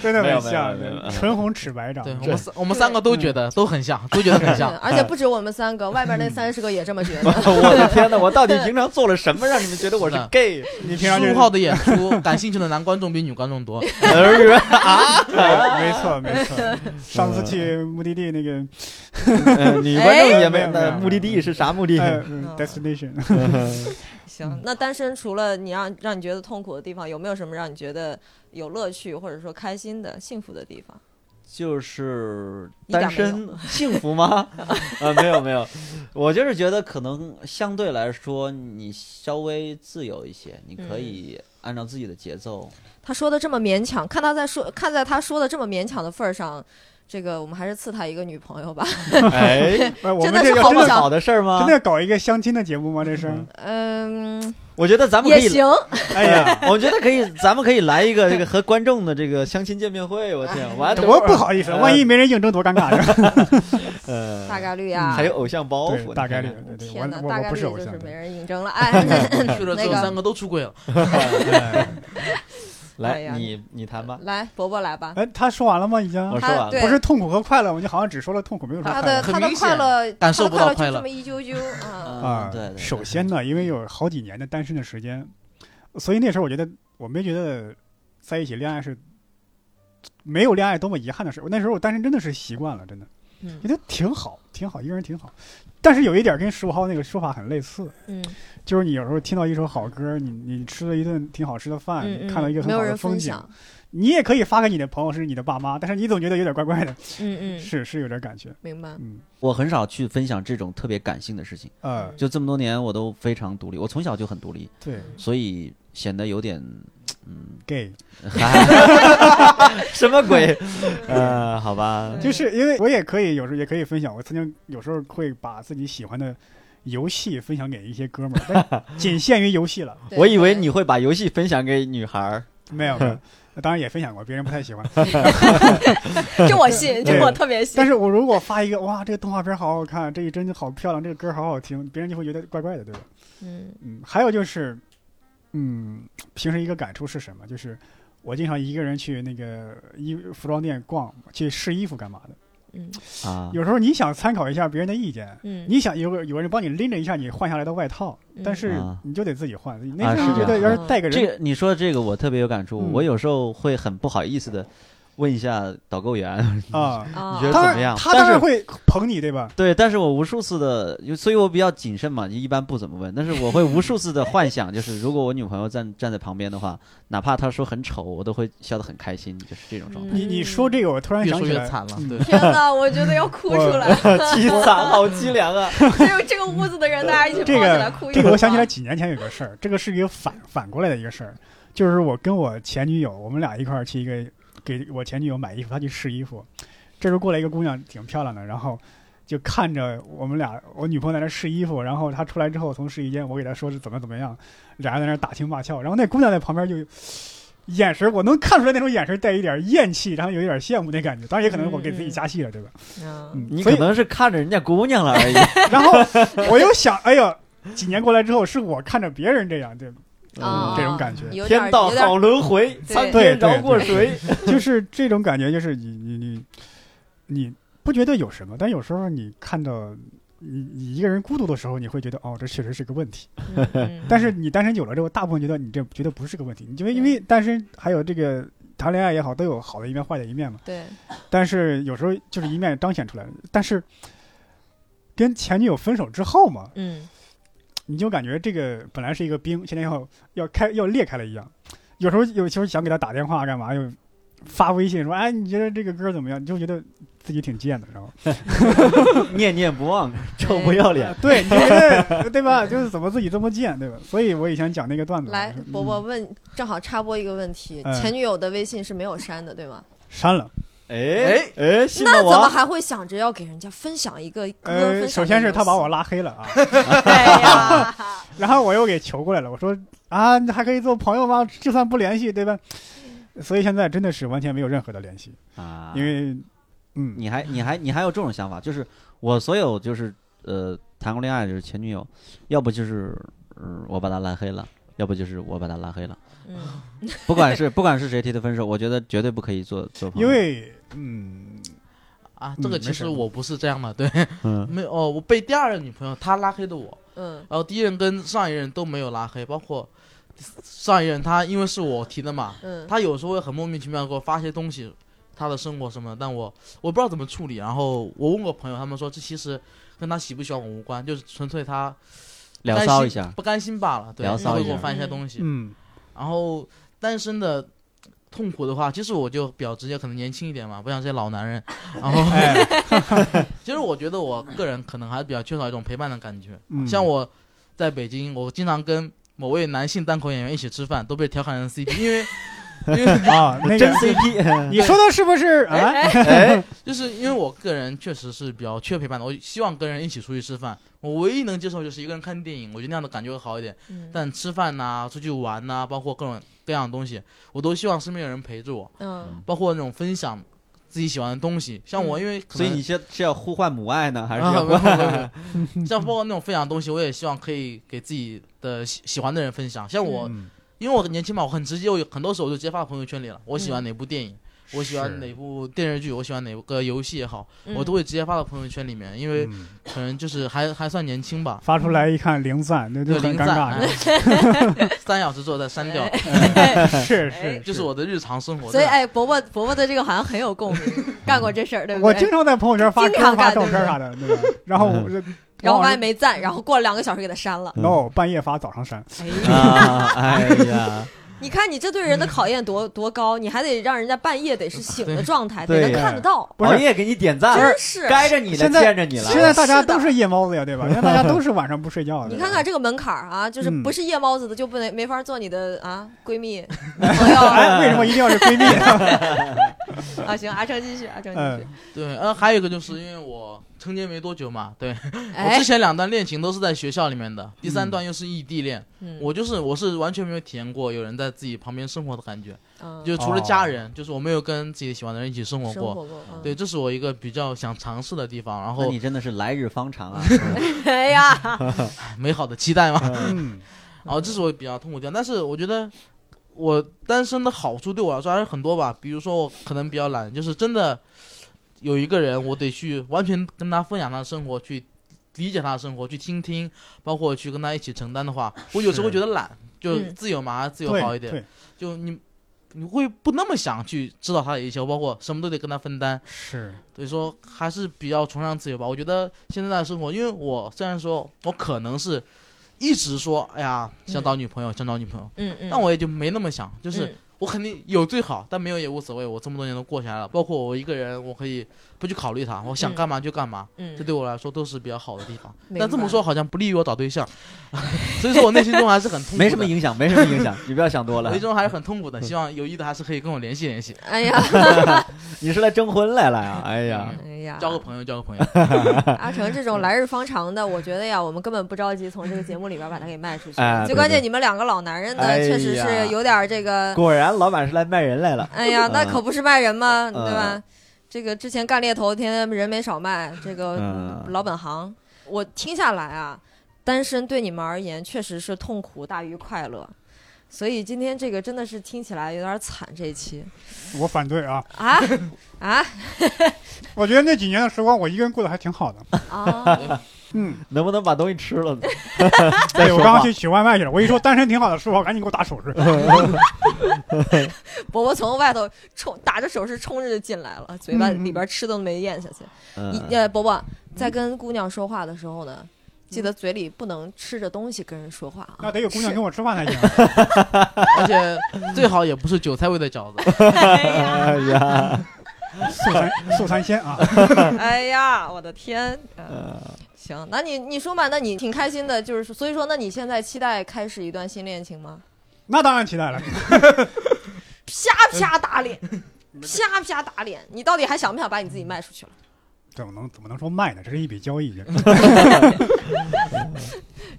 真的很像 <laughs> 唇红齿白长
对，我们三我们三个都觉得都很像，都觉得很像。
而且不止我们三个，外边那三十个也这么觉得。<laughs>
我的天哪，我到底平常做了什么让你们觉得我是 gay？
你平常就
十五号的演出，感兴趣的男观众比女观众多。<laughs>
啊，
对没错没错。上次去目的地那个
呃女观众也没
有
目的地是啥目的
？destination，
行，那单身除了你让让你觉得痛苦的地方，有没有什么让你觉得有乐趣或者说开心的、幸福的地方？
就是单身幸福吗？啊，<laughs> 没有没有，我就是觉得可能相对来说你稍微自由一些，你可以按照自己的节奏。
他说的这么勉强，看他在说，看在他说的这么勉强的份儿上，这个我们还是赐他一个女朋友吧。<laughs>
哎，<laughs>
真
们这个真的
的是好不
好的事儿吗
真的？要搞一个相亲的节目吗？这是，
嗯，
我觉得咱们可以，
也行。<laughs>
哎呀，
我觉得可以，咱们可以来一个这个和观众的这个相亲见面会。我天，完
多不好意思，万一没人应征多尴尬呀！
呃，
大概率啊，
还有偶像包袱，
大概率
天哪，大概率
不是偶像
就是，没人应征了。哎，
去了之
那个
后三个都出柜了。
哎
来，
哎
你你谈吧。
来，伯伯来吧。
哎，他说完了吗？已经
我说完了
不是痛苦和快乐吗？你好像只说了痛苦，没有说
他
快乐。
的他的
很明显
快乐，
感受
他的快乐就
不到快乐
这么一揪揪 <laughs> 啊。
啊
嗯，对对。对
首先呢，因为有好几年的单身的时间，所以那时候我觉得我没觉得在一起恋爱是没有恋爱多么遗憾的事。我那时候我单身真的是习惯了，真的
嗯
觉得挺好，挺好，一个人挺好。但是有一点跟十五号那个说法很类似，
嗯。
就是你有时候听到一首好歌，你你吃了一顿挺好吃的饭，
嗯嗯，
你看到一个很好的风景。你也可以发给你的朋友，是你的爸妈，但是你总觉得有点怪怪的，
嗯嗯，<laughs>
是是有点感觉，
明白。
嗯。
我很少去分享这种特别感性的事情，
呃，
就这么多年我都非常独立，我从小就很独立，
对。
所以显得有点，嗯
，，gay，<laughs>
什么鬼？<laughs> 呃，好吧，
就是因为我也可以有时候也可以分享，我曾经有时候会把自己喜欢的游戏分享给一些哥们儿，但 <laughs> 仅限于游戏了，
我以为你会把游戏分享给女孩儿。
没有，没有当然也分享过，别人不太喜欢。
这我信，这我特别信。
但是我如果发一个哇，这个动画片好好看，这一帧好漂亮，这个歌好好听，别人就会觉得怪怪的，对吧？
嗯
嗯，还有就是，嗯，平时一个感触是什么？就是我经常一个人去那个衣服装店逛，去试衣服干嘛的。
嗯
啊，
有时候你想参考一下别人的意见，
嗯，
你想有个有人帮你拎着一下你换下来的外套，但是
啊
你就得自己换。
啊
那时候
是
觉得要是带个人，
这个你说的这个我特别有感触，
嗯
我有时候会很不好意思的问一下导购员，
啊，
啊，<laughs>
你觉得怎么样
他当然会捧你，对吧？
对，但是我无数次的，所以我比较谨慎嘛，就一般不怎么问。但是我会无数次的幻想，就是如果我女朋友站站在旁边的话，哪怕她说很丑，我都会笑得很开心，就是这种状态。
你你说这个，我突然想起来，
说越惨了，
天哪，<laughs> 我觉得要哭出来。
凄 <laughs> 惨，好凄凉啊！
只有这个屋子的人，大家一起抱
这
起来哭一
这个我想起来
来，
几年前有个事儿，这个是一个反反过来的一个事儿，就是我跟我前女友，我们俩一块儿去一个给我前女友买衣服，她去试衣服。这时候过来一个姑娘，挺漂亮的，然后就看着我们俩，我女朋友在那试衣服，然后她出来之后从试衣间，我给她说是怎么怎么样，俩人在那打情骂俏，然后那姑娘在旁边就眼神，我能看出来那种眼神带一点厌弃，然后有一点羡慕那感觉。当然也可能是我给自己加戏了，对吧？
你可能是看着人家姑娘了而已。<laughs>
然后我又想，哎呀，几年过来之后，是我看着别人这样，对，
啊
这种感觉。
天道好轮回，
对。
苍
对对
天饶过谁？<laughs>
就是这种感觉，就是你你你你不觉得有什么，但有时候你看到你你一个人孤独的时候，你会觉得哦，这确实是个问题。
嗯。嗯
但是你单身久了之后，大部分觉得你这觉得不是个问题，你因为因为单身还有这个谈恋爱也好，都有好的一面、坏的一面嘛。
对，
但是有时候就是一面彰显出来，但是跟前女友分手之后嘛，
嗯
你就感觉这个本来是一个冰，现在要要开要裂开了一样。有时候有时候想给他打电话干嘛，又发微信说，哎，你觉得这个歌怎么样？你就觉得自己挺贱的，然后 <laughs>
念念不忘，臭不要脸。<laughs>
对，你觉得对吧？<laughs> 就是怎么自己这么贱，对吧？所以我以前讲那个段子，
来，
嗯
伯伯问，正好插播一个问题，
嗯
前女友的微信是没有删的，对吗？
删了。
哎哎，哎
那。怎么还会想着要给人家分享一个歌？
呃，首先是他把我
拉，
黑了啊，
哎呀，
然后我又给求过来了，我说啊，你还可以做朋友吗？就算不联系，对吧？所以现在真的是完全没有任何的联系，
啊，
因为嗯，
你还你还你还有这种想法，就是我所有就是呃谈过恋爱就是前女友，要不就是嗯我把她拉黑了，要不就是我把他拉黑了。
嗯
不管是不管是谁提的分手，我觉得绝对不可以做做朋友。
因为嗯，
啊，
嗯
这个其实我不是这样的，对，
嗯
没有哦，我被第二任女朋友她拉黑的我，
嗯
然后第一任跟上一任都没有拉黑，包括上一任他因为是我提的嘛，
嗯，
他有时候会很莫名其妙给我发些东西，他的生活什么的，但我我不知道怎么处理。然后我问过朋友，他们说这其实跟他喜不喜欢我无关，就是纯粹他不
聊
甘心
骚一下，
不甘心罢了。对，
聊
他会给我
骚一下
翻一些东西。
嗯
然后单身的痛苦的话，其实我就比较直接，可能年轻一点嘛，不像这些老男人。<laughs> 然后，
哎，<laughs>
其实我觉得我个人可能还是比较缺少一种陪伴的感觉。
嗯
像我在北京，我经常跟某位男性单口演员一起吃饭，都被调侃成 CP，因为 <laughs>
啊，<laughs> 那
真
个
CP。
你说的是不是啊？
哎，<laughs>
就是因为我个人确实是比较缺陪伴的，我希望跟人一起出去吃饭。我唯一能接受就是一个人看电影，我觉得那样的感觉会好一点。
嗯
但吃饭呐、出去玩呐、包括各种各样的东西，我都希望身边有人陪着我，
嗯
包括那种分享自己喜欢的东西。像我，因为可
所以你是是要呼唤母爱呢，还是
啊，
要
没有没有没有像包括那种分享的东西，我也希望可以给自己的喜喜欢的人分享。像我，
嗯
因为我年轻嘛，我很直接，我有很多时候我就直接发到朋友圈里了。我喜欢
嗯
哪部电影，我喜欢哪部电视剧，我喜欢哪个游戏也好，
嗯
我都会直接发到朋友圈里面，因为
嗯
可能就是还还算年轻吧。
发出来一看零赞，那就
对，
很尴尬。<laughs>
哎三小时之后再删掉 <laughs> <laughs>
是是，
就是我的日常生活。
所以，哎，伯伯伯伯对这个好像很有共鸣，干过这事儿，对不对？
我经常在朋友圈发
经常、
发照片啥的，对吧？然后我就
然后发现
往往
没赞，然后过了两个小时给他删了。
no 半夜发，早上删。
哎呀，
啊，哎呀，<laughs>
你看你这对人的考验多多高，你还得让人家半夜得是醒的状态，得能看得到，
不是
熬夜给你点赞，
真是。
该着你了，
现在
见着你了。
现在大家都是夜猫子呀，对吧？现在大家都是晚上不睡觉的。
你看看这个门槛儿啊，就是
嗯
不是夜猫子的就不能没法做你的啊闺蜜 <laughs> 朋友
哎，为什么一定要是闺蜜？<laughs>
啊？行，阿成继续，阿成继续
嗯。
对，嗯，还有一个就是因为我成年没多久嘛，对 <laughs> 我
哎
之，前两段恋情都是在学校里面的，第三段又是异地恋，
嗯
我就是我是完全没有体验过有人在自己旁边生活的感觉，
嗯
就除了家人，就是我没有跟自己喜欢的人一起生活过。
活过，嗯
对，，这是我一个比较想尝试的地方，然后
你真的是来日方长啊！<laughs> <laughs>
哎呀，
美好的期待嘛。
嗯，
然后这是我比较痛苦的地方，但是我觉得我单身的好处对我来说还是很多吧。比如说我可能比较懒，就是真的有一个人，我得去完全跟他分享他的生活，去理解他的生活，去倾听，包括去跟他一起承担的话，<laughs> 我有时候会觉得懒，就
嗯
自由嘛，自由好一点。
对，
就你你会不那么想去知道他的一切，包括什么都得跟他分担。
是，
所以说还是比较崇尚自由吧。我觉得现在的生活，因为我虽然说我可能是一直说，哎呀，想找女朋友，想找女朋友，
嗯嗯，
但我也就没那么想，就是
嗯
我肯定有最好，但没有也无所谓。我这么多年都过下来了，包括我一个人，我可以不去考虑他，我想
嗯
干嘛就干嘛，
嗯
这，对我来说都是比较好的地方。
明
但这么说好像不利于我找对象，<laughs> 所以说我内心中还是很痛苦。
没什么影响，没什么影响，<laughs> 你不要想多了
内。心中还是很痛苦的，希望有意的还是可以跟我联系联系，
哎呀，<laughs>
你是来征婚来了呀？哎呀，
哎呀，
交个朋友，交个朋友。
阿成这种来日方长的，我觉得呀，我们根本不着急从这个节目里边把它给卖出去。
哎
最关键，你们两个老男人呢，
哎
确实是有点这个，
果然老板是来卖人来了。
哎呀，那
嗯
可不是卖人吗？
嗯
对吧？这个之前干猎头，天天人没少卖，这个
嗯
老本行。我听下来啊，单身对你们而言确实是痛苦大于快乐。所以今天这个真的是听起来有点惨，这一期
我反对啊！
啊啊 <laughs>
我觉得那几年的时光，我一个人过得还挺好的。
啊！<laughs>
嗯，
能不能把东西吃了呢？<laughs>
对，我刚刚去取外卖去了。我一说单身挺好的，师傅赶紧给我打手势。<laughs>
伯伯从外头冲打着手势冲着就进来了，嘴巴
嗯
里边吃都没咽下去。呃，伯伯在跟姑娘说话的时候呢，记得嘴里不能吃着东西跟人说话啊
那。得有姑娘跟我吃饭才行。
而且最好也不是韭菜味的饺子。
哎呀，
哎呀，
素三素三鲜啊！<laughs>
哎呀，我的天！行，那你你说嘛，那你挺开心的，就是所以说，那你现在期待开始一段新恋情吗？
那当然期待了。<laughs>
啪啪打脸，啪啪打脸，你到底还想不想把你自己卖出去了？
怎么能怎么能说卖呢？这是一笔交易。<laughs>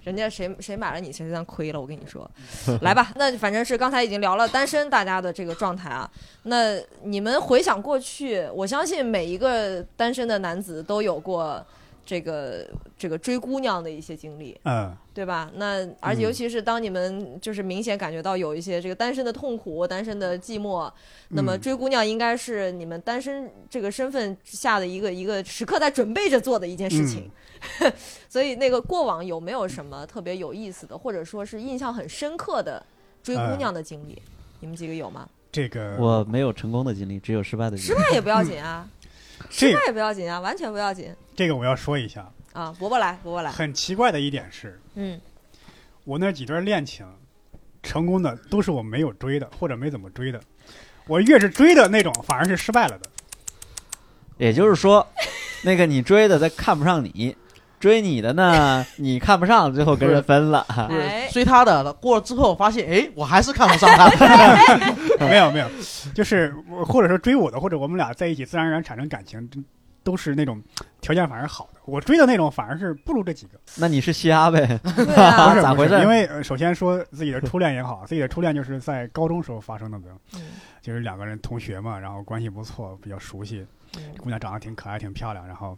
人家谁谁买了你，谁就算亏了。我跟你说，<laughs> 来吧，那反正是刚才已经聊了单身大家的这个状态啊。那你们回想过去，我相信每一个单身的男子都有过这个这个追姑娘的一些经历，
嗯，
对吧？那而且尤其是当你们就是明显感觉到有一些这个单身的痛苦、单身的寂寞，那么
嗯
追姑娘应该是你们单身这个身份下的一个一个时刻在准备着做的一件事情。<laughs> 所以那个过往有没有什么特别有意思的，或者说是印象很深刻的追姑娘的经历？你们几个有吗？
这个
我没有成功的经历，只有失败的经历。
失败也不要紧啊，失
这个
败也不要紧啊，完全不要紧
这个我要说一下，
啊！伯伯来，伯伯来，
很奇怪的一点是，
嗯
我那几段恋情，成功的都是我没有追的，或者没怎么追的。我越是追的那种，反而是失败了的。
也就是说，那个你追的他看不上你，追你的呢 <laughs> 你看不上，最后跟人分了。
追他的，过了之后发现，哎，我还是看不上他。<laughs> <laughs>
没有没有，就是我或者说追我的，或者我们俩在一起自然而然产生感情，都是那种条件反而好的。我追的那种反而是不如这几个。
那你是瞎呗？
对啊。
不，是，
咋回事？
因为呃首先说自己的初恋也好，自己的初恋就是在高中时候发生的，
嗯。
就是两个人同学嘛，然后关系不错，比较熟悉，
嗯。
姑娘长得挺可爱，挺漂亮，然后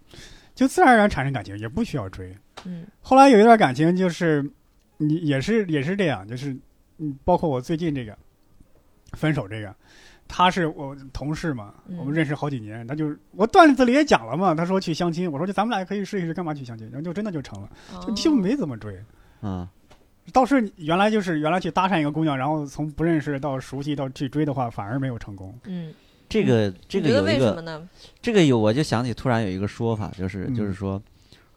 就自然而然产生感情，也不需要追。
嗯
后来有一段感情，就是你也是也是这样，就是嗯，包括我最近这个分手这个，他是我同事嘛，
嗯
我们认识好几年，他就是我段子里也讲了嘛，他说去相亲，我说就咱们俩可以试一试，干嘛去相亲？然后就真的就成了，就就
哦
没怎么追。
嗯，
倒是原来就是原来去搭讪一个姑娘，然后从不认识到熟悉到去追的话，反而没有成功。
嗯，
这个这个有一个？这个有，我就想起突然有一个说法，就是
嗯
就是说，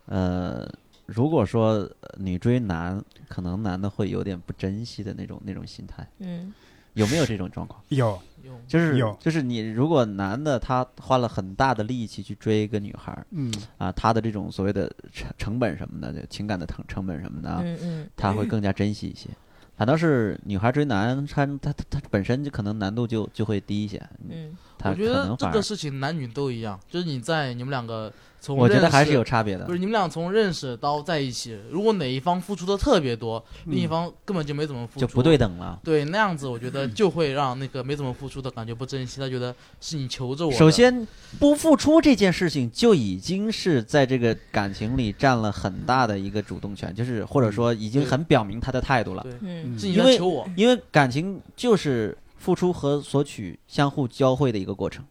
呃，如果说呃女追男，可能男的会有点不珍惜的那种那种心态，
嗯
有没有这种状况？
有，
用
就是
有
就是你如果男的他花了很大的力气去追一个女孩儿
嗯，
啊，他的这种所谓的成成本什么的，就情感的成成本什么的啊，
嗯嗯
他会更加珍惜一些。反倒是女孩追男，他他他他本身就可能难度就就会低一些，
嗯
我觉得这个事情男女都一样，就是你在你们两个从
我觉得还是有差别的
不。是你们俩从认识到在一起，如果哪一方付出的特别多，另一
嗯
方根本就没怎么付出，
就不对等了。
对，那样子我觉得就会让那个没怎么付出的感觉不珍惜，他觉得是你求着我。
首先，不付出这件事情就已经是在这个感情里占了很大的一个主动权，就是或者说已经很表明他的态度了。
对，
嗯
是你
因为
在求我，
因为感情就是付出和索取相互交汇的一个过程。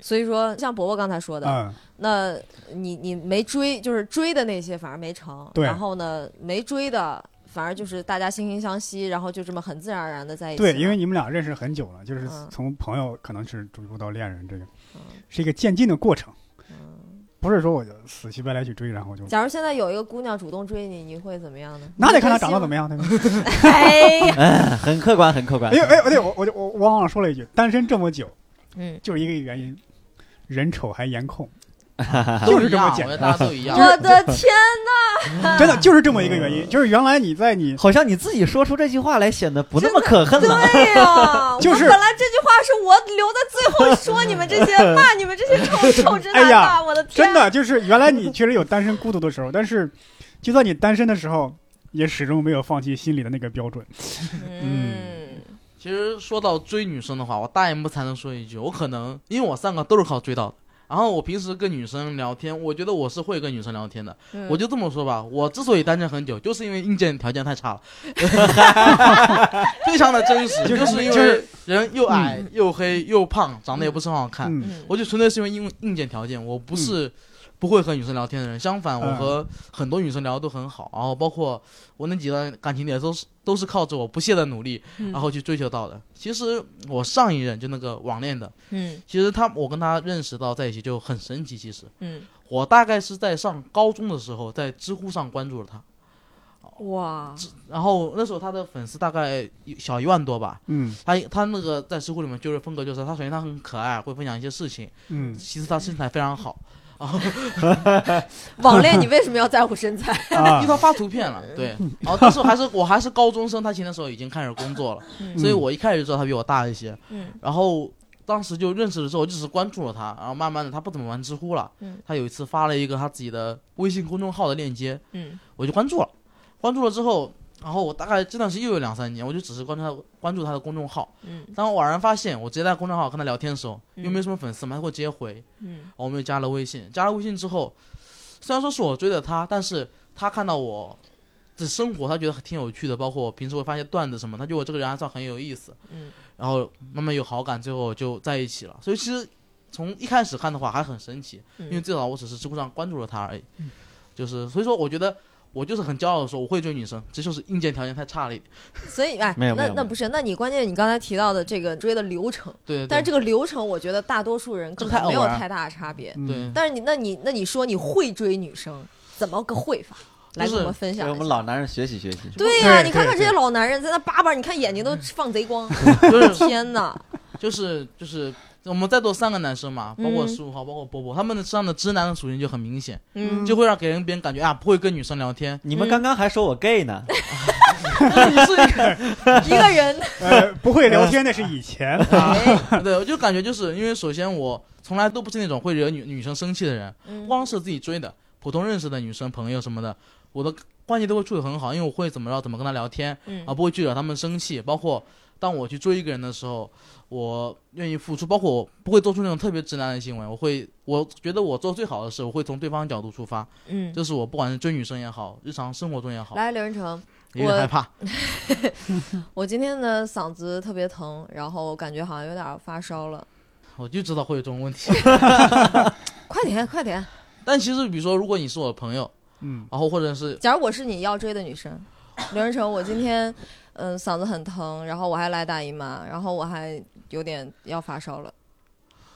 嗯，所以说像伯伯刚才说的，
嗯，
那你你没追，就是追的那些反而没成，
对
然后呢没追的反而就是大家惺惺相惜，然后就这么很自然而然的在一起。
对，因为你们俩认识很久了，就是
嗯
从朋友可能是逐步到恋人，这个
嗯
是一个渐进的过程。
嗯
不是说我就死乞白赖去追，然后就
假如现在有一个姑娘主动追你，你会怎么样呢？
那得看她长得怎么样，对吧？<laughs>
哎呀，
嗯，很客观，很客观
哎。呦哎，对我我就我我忘了说了一句，单身这么久，
嗯，
就是一个原因，人丑还颜控，<laughs>
都
就是这么简单
大家都 <laughs> 一样。
我的天哪！<laughs>
真的就是这么一个原因，就是原来你在你
好像你自己说出这句话来显得不那么可恨了。
对呀，
就是
本来这句话是我留在最后说你们这些骂你们这些臭臭直男的，我的天，
真的就是原来你确实有单身孤独的时候，但是就算你单身的时候，也始终没有放弃心里的那个标准。
嗯
其实说到追女生的话，我大言不惭的说一句，我可能因为我三个都是靠追到的。然后我平时跟女生聊天，我觉得我是会跟女生聊天的。
嗯。
我就这么说吧，我之所以单身很久，就是因为硬件条件太差了，<laughs> 非常的真实，
就是
因为人又矮、又黑又胖，长得也不是很好看，我就纯粹是因为硬硬件条件，我不是不会和女生聊天的人。相反，我
嗯
和很多女生聊的都很好，然后包括我那几段感情也都是都是靠着我不懈的努力，
嗯
然后去追求到的。其实我上一任就那个网恋的，
嗯
其实他我跟他认识到在一起就很神奇。其实
嗯，
我大概是在上高中的时候，在知乎上关注了他，
哇，
然后那时候他的粉丝大概小一万多吧。
嗯
他他那个在知乎里面就是风格，就是他首先他很可爱，会分享一些事情，
嗯
其次他身材非常好，<laughs>
网恋你为什么要在乎身材？
啊 <laughs>
因为，他发图片了，对。然后当时候还是我还是高中生，他其实那时候已经开始工作了，
嗯
所以我一开始就知道他比我大一些。
嗯
然后当时就认识了之后，就只是关注了他，然后慢慢的他不怎么玩知乎了，
嗯
他有一次发了一个他自己的微信公众号的链接，
嗯
我就关注了，关注了之后。然后我大概这段时间又有两三年，我就只是关注他关注他的公众号。
嗯
当我偶然发现，我直接在公众号跟他聊天的时候，
嗯
因为没什么粉丝嘛，他会直接回，
嗯
我们就加了微信。加了微信之后，虽然说是我追的他，但是他看到我的生活，他觉得挺有趣的，包括我平时会发些段子什么，他觉得我这个人还算很有意思。
嗯
然后慢慢有好感，最后就在一起了。所以其实从一开始看的话还很神奇，
嗯
因为最早我只是知乎上关注了他而已。嗯就是所以说，我觉得我就是很骄傲的说我会追女生，这就是硬件条件太差了一点。
所以哎，
没有没有
那那不是，那你关键你刚才提到的这个追的流程，
对对对。
但是这个流程我觉得大多数人可能没有
太
大的差别。
嗯
对，
但是你那你那你说你会追女生，怎么个会法？来跟我们分享
给我
一下。
们老男人学习学习。
对呀、
对
你看看这些老男人在那叭叭，你看眼睛都放贼光，
就是
天哪！
就是就是我们在座三个男生嘛，包括
嗯
十五号，包括波波，他们的身上的直男的属性就很明显，
嗯，
就会让给人别人感觉啊不会跟女生聊天。
你们刚刚还说我 gay 呢，
你是一个
一个人，<laughs>
呃，不会聊天那是以前，<laughs>
哎，<laughs>
对，我就感觉就是因为首先我从来都不是那种会惹女女生生气的人，
嗯。
光是自己追的普通认识的女生朋友什么的，我的关系都会处得很好，因为我会怎么着怎么跟她聊天，
嗯。
啊，不会去惹他们生气。包括当我去追一个人的时候，我愿意付出，包括我不会做出那种特别直男的行为。我会，我觉得我做最好的事，我会从对方角度出发，
嗯，
这是我不管是追女生也好，日常生活中也好，
来，刘仁成，
有点害怕。<laughs>
我今天的嗓子特别疼，然后我感觉好像有点发烧了，
我就知道会有这种问题。<laughs>
快点，快点！
但其实，比如说，如果你是我的朋友，
嗯
然后或者是
假如我是你要追的女生，刘仁成，我今天嗯、嗓子很疼，然后我还来大姨妈，然后我还有点要发烧了。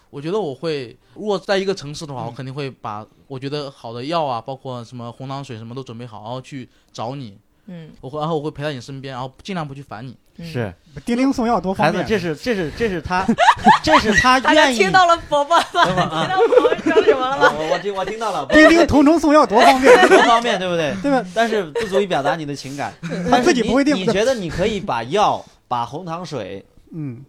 我觉得我会，如果在一个城市的话，我肯定会把我觉得好的药啊，包括什么红糖水什么都准备好，然后去找你。
嗯，
我会，然后我会陪在你身边，然后尽量不去烦你。
嗯
是
叮叮送药多
孩子，
方便。
这是这是这是他，<laughs> 这是他
大家
愿意。
听到了伯伯吗？<laughs>
等会啊
听到伯伯说什么了吗？
我我听我听到了，
叮叮同城送药多方便，<laughs>
多方便，对不对？
对吧？
但是不足以表达你的情感。
他自己不会定
你你觉得你可以把药、把红糖水
嗯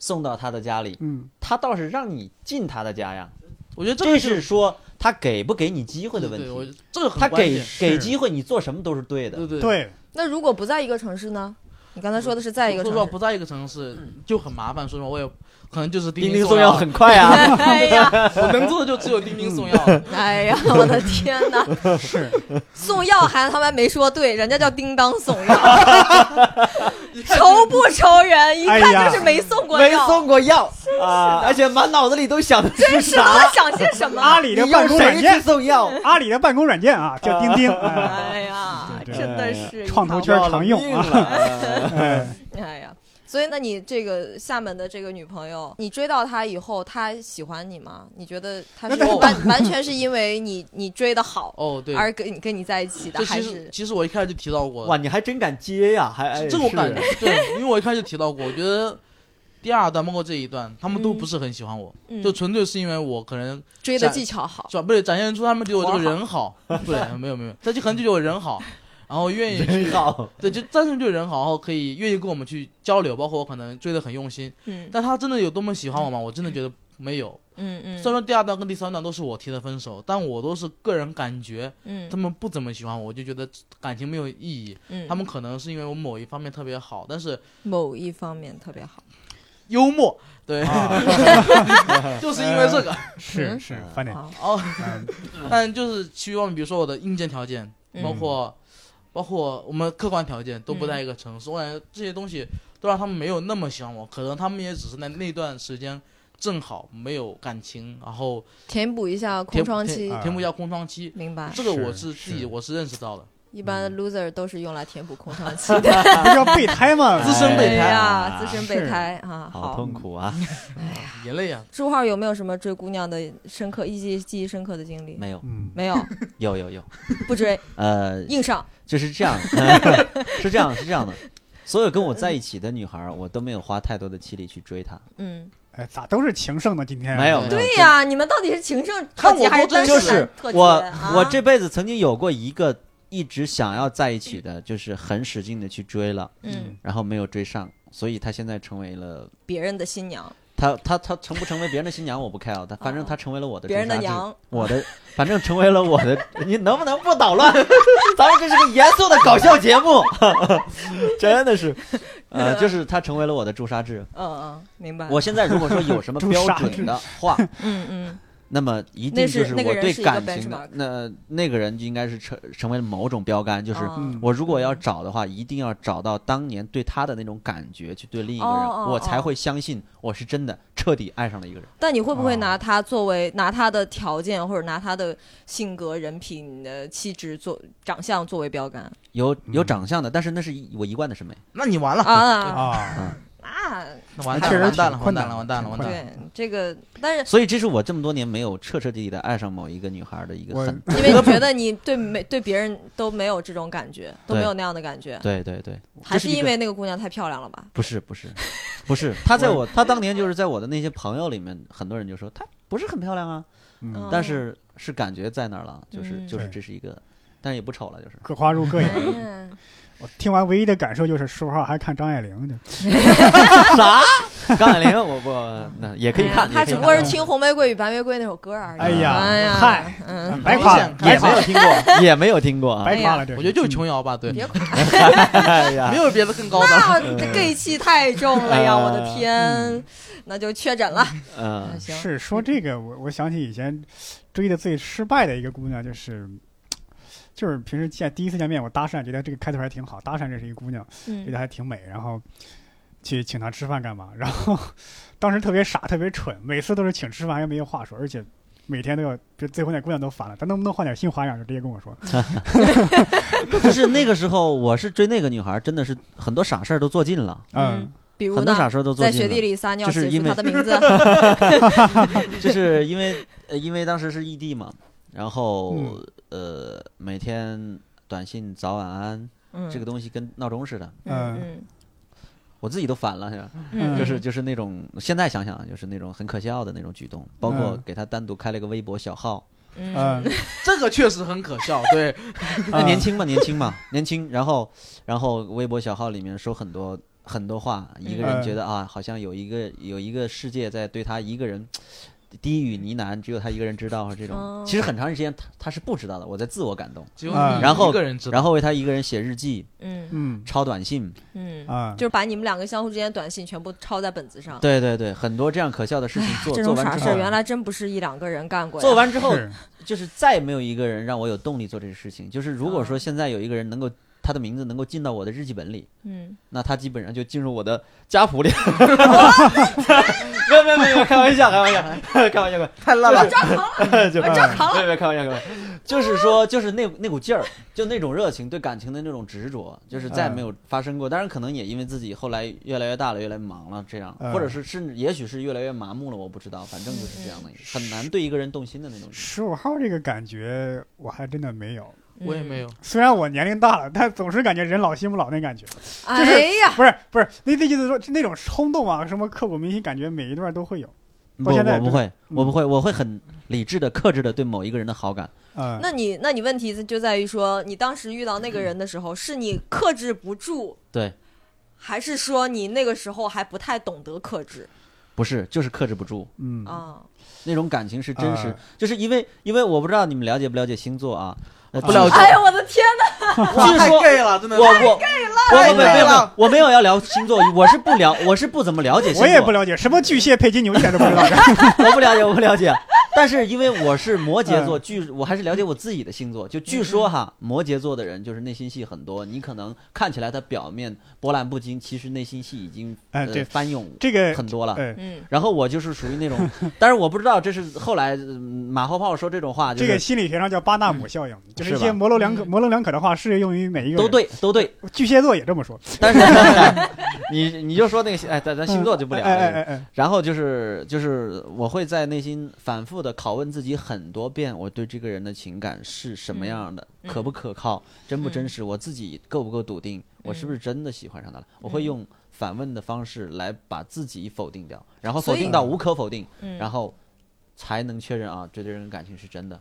送到他的家里，
嗯，
他倒是让你进他的家呀。
我觉得这
这
个就是
说他给不给你机会的问题。
这个很
他给
关键。
给机会，你做什么都是对的。
对对。
对，
那如果不在一个城市呢？你刚才说的是在一个城市。
说实话，不在一个城市就很麻烦。说实话，我也可能就是
叮
叮送
药很快啊！<laughs>
哎呀，<laughs>
我能做的就只有叮叮送药了。
哎呀，我的天哪！
是。
送药还他妈没说对，人家叫叮当送药，<laughs> 愁不愁人？一看就是没送过
没
药，
送过药。啊，而且满脑子里都想的是
真是的，想些什么？
阿里的
你
办公软
去
件，
送药？
阿里的办公软件啊，叫钉钉，哎。
哎呀，
对。
真的是
创投圈常用啊。哎
呀，所以，那你这个厦门的这个女朋友，你追到她以后，她喜欢你吗？你觉得她是
那
完完全是因为你你追的好
哦，对，
而跟你跟你在一起的，
其实
还是？
其实我一开始就提到过，
哇，你还真敢接呀？还哎
这个我感觉 <laughs> 对，因为我一开始提到过，我觉得第二段包括这一段，他们都
嗯
不是很喜欢我，
嗯。
就纯粹是因为我可能
追的技巧好？
是吧？不对，展现出他们觉得我这个人好，不对，没有没有，他就可能就觉得我人好，然后愿意去
真好，
对，就单纯就人好，然后可以愿意跟我们去交流，包括我可能追的很用心，
嗯
但他真的有多么喜欢我吗？我真的觉得没有。
嗯嗯
虽然说第二段跟第三段都是我提的分手，但我都是个人感觉
嗯
他们不怎么喜欢我，我就觉得感情没有意义。
嗯，
他们可能是因为我某一方面特别好，但是
某一方面特别好。
幽默，对，
啊，<laughs>
就是因为这个。<laughs>
嗯
是是
好，
哦，
嗯 <laughs>
但就是其余方面，比如说我的硬件条件，
嗯
包括包括我们客观条件都不在一个城市，我感觉这些东西都让他们没有那么喜欢我，可能他们也只是在那段时间正好没有感情，然后
填补一下空窗期
填，填补一下空窗期。
明白。
这个我
是
是自己
是
我是认识到的，
一般 loser 都是用来填补空窗期的。<laughs>
不是要备胎吗？
资深备胎
哎呀，
啊
资深备胎啊，
好痛苦啊！<laughs>
也累啊，
朱浩有没有什么追姑娘的深刻、一记记忆深刻的经历？
没有，
嗯，
没有，
有 <laughs> 有有，
不追，
呃，
硬上。
就是这样，是这样，是这样的。所有跟我在一起的女孩，我都没有花太多的气力去追她。
嗯，
哎，咋都是情圣呢？今天
没有，
对
呀，你们到底是情圣特辑
看我
还是单身
多真实
就是
特辑？
我
啊
我这辈子曾经有过一个一直想要在一起的，就是很使劲的去追了，
嗯，
然后没有追上，所以她现在成为了
别人的新娘，
她她她成不成为别人的新娘我不 care，她反正她成为了我的
别人的娘，<laughs>
我的反正成为了我的，你能不能不捣乱？<laughs> 咱们这是个严肃的搞笑节目，<laughs> 真的是，呃，就是她成为了我的朱砂痣。
嗯嗯，明白。
我现在如果说有什么标准的话，
嗯嗯
那么一定就是我对感情的那那个人就应该是成成为了某种标杆，就是我如果要找的话，一定要找到当年对他的那种感觉，去对另一个人，我才会相信我是真的彻底爱上了一个人。
但你会不会
哦
拿他作为拿他的条件或者拿他的性格、人品、的气质做长相作为标杆
有有
嗯
长相的，但是那是一我一贯的审美。
那你完了，
啊？
啊，
那
那完蛋了，完蛋了，完蛋了，完蛋了。
对这个，但是
所以这是我这么多年没有彻彻底底的爱上某一个女孩的一个 <laughs>
我
很
因为你觉得你对没对别人都没有这种感觉，都没有那样的感觉，
对对对，
还
是
因为那个姑娘太漂亮了吧？
不是不是不是，她在我 <laughs> 她当年就是在我的那些朋友里面，很多人就说她不是很漂亮啊，但是是感觉在那儿了，就是
嗯。
就是这是一个，但是也不丑了，就是。
各花入各眼。
嗯
我听完唯一的感受就是，说实话还看张爱玲的。<laughs>
啥？张爱玲，我我那也可以看，
哎呀他只不过是听《红玫瑰与白玫瑰》那首歌而已。
哎呀
哎呀，
嗨
嗯，
白夸了，<laughs>
也没有听过，也没有听过啊。
白夸了，这
我觉得就是琼瑶吧，对，
别夸，
哎呀 <laughs>
没，有别的更高的。
那这 gay 气太重了呀！
呃
我的天，那就确诊了。
嗯
行，
是说这个，我我想起以前追的最失败的一个姑娘，就是就是平时见第一次见面，我搭讪，觉得这个开头还挺好，搭讪认识一姑娘，觉
嗯
得还挺美，然后去请她吃饭干嘛？<laughs> 然后当时特别傻，特别蠢，每次都是请吃饭，还没有话说，而且每天都要，就最后那姑娘都烦了，她能不能换点新花样？就直接跟我说 <laughs> <laughs>
就是那个时候，我是追那个女孩，真的是很多傻事儿都做尽了，
嗯，
比如
很多傻，事儿都做尽了。
在雪地里撒尿写出
就是因为
她的名字。
就是因为呃，因为当时是异地嘛，然后、
嗯
呃，每天短信早晚安
嗯，
这个东西跟闹钟似的，
嗯。嗯
我自己都烦了，是吧？
嗯，
就是就是那种现在想想啊，就是那种很可笑的那种举动，包括
嗯
给他单独开了个微博小号，
嗯。
嗯，<laughs>
这个确实很可笑，对，
那 <laughs> 年轻嘛，年轻嘛，年轻，然后然后微博小号里面说很多很多话，一个人
嗯。
觉得啊，好像有一个有一个世界在对他一个人低语呢喃，只有他一个人知道，这种、
哦。
其实很长时间他他是不知道的，我在自我感动，
只有
啊
你
然后
一个人知道。
然后为他一个人写日记、
嗯。
嗯。
抄短信，
嗯。
啊，
就是把你们两个相互之间的短信全部抄在本子上。
对对对，很多这样可笑的事情做
这
做完之后
原来真不是一两个人干过呀。
做完之后
是 <laughs>
就是再没有一个人让我有动力做这个事情。就是如果说
哦
现在有一个人能够他的名字能够进到我的日记本里，
嗯，
那他基本上就进入我的家谱里。<laughs> 没有没有没有，开玩笑开玩笑 <laughs> 开玩笑，
太烂了。
就别别开玩笑开玩笑，就是说就是那那股劲儿，就那种热情，对感情的那种执着，就是再也没有发生过。当然可能也因为自己后来越来越大了，越来越忙了，这样，
嗯
或者是甚至也许是越来越麻木了，我不知道，反正就是这样的，很难对一个人动心的那种。
十五号这个感觉我还真的没有。
我也没有，
虽然我年龄大了，但总是感觉人老心不老那感觉。
哎呀，
不是不是，那那意思说那种冲动啊，什么刻骨铭心，感觉每一段都会有。
不，
到现在
我不会，
嗯
我不会，我会很理智的、克制的对某一个人的好感。
嗯，
那你那你问题就在于说，你当时遇到那个人的时候，是你克制不住，
对，
还是说你那个时候还不太懂得克制
不是，就是克制不住。
嗯
啊？
那种感情是真实，
啊
就是因为因为我不知道你们了解不了解星座啊，呃
不了解。
哎呀，我的天哪！<laughs>
据说
gay 了，真的
我我我我没有没有
了。
我没有要聊星座，我是不了我是不怎么了解星座，
我也不了解什么巨蟹配金牛，一点都不知道。
我不了解我不了解，但是因为我是摩羯
嗯
座，据我还是了解我自己的星座，就据说哈，摩羯座的人就是内心戏很多，你可能看起来他表面波澜不惊，其实内心戏已经呃
哎对
翻涌
这个
很多了。
哎，
嗯，
然后我就是属于那种，<laughs> 但是我不知道这是后来嗯马后炮说这种话，
这个心理学上叫巴纳姆效应，就是一些模棱两可、
嗯
模棱两可的话适用于每一个人。
都，对都对，
巨蟹座也这么说。
但是 <laughs> 你你就说那个哎，咱咱星座就不聊了。然后就是就是我会在内心反复的拷问自己很多遍，我对这个人的情感是什么样的，
嗯
可不可靠，真不真实，我自己够不够笃定，我是不是真的喜欢上他了？我会用反问的方式来把自己否定掉，然后否定到无可否定，
嗯
然后才能确认啊，这对人感情是真的。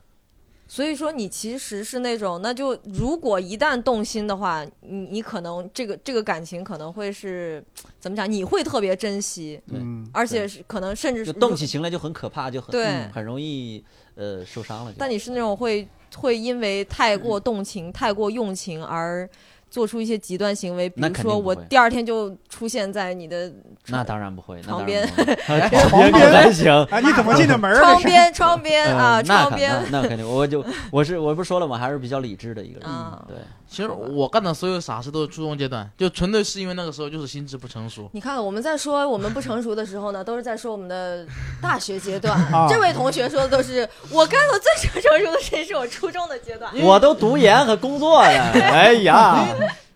所以说你其实是那种，那就如果一旦动心的话，你你可能这个这个感情可能会是怎么讲？你会特别珍惜，
对
嗯，
而且是可能甚至
是动起情来就很可怕，就很
对
很容易呃受伤了。
但你是那种会会因为太过动情、太过用情而做出一些极端行为，比如说我第二天就出现在你的
那当然不会，那当
床边
然不会 <laughs>
床边
还行。
哎，<laughs> 你怎么进的门？<laughs>
窗边、窗边啊，
嗯那肯
窗边
那那肯定，我就我是我不是说了，吗还是比较理智的一个人。
啊。
对，
其实我干的所有傻事都是初中阶段，就纯粹是因为那个时候就是心智不成熟。
你看，我们在说我们不成熟的时候呢，都是在说我们的大学阶段。
啊
这位同学说的都是我干的最成熟的事情是我初中的阶段。
我都读研和工作了，哎呀，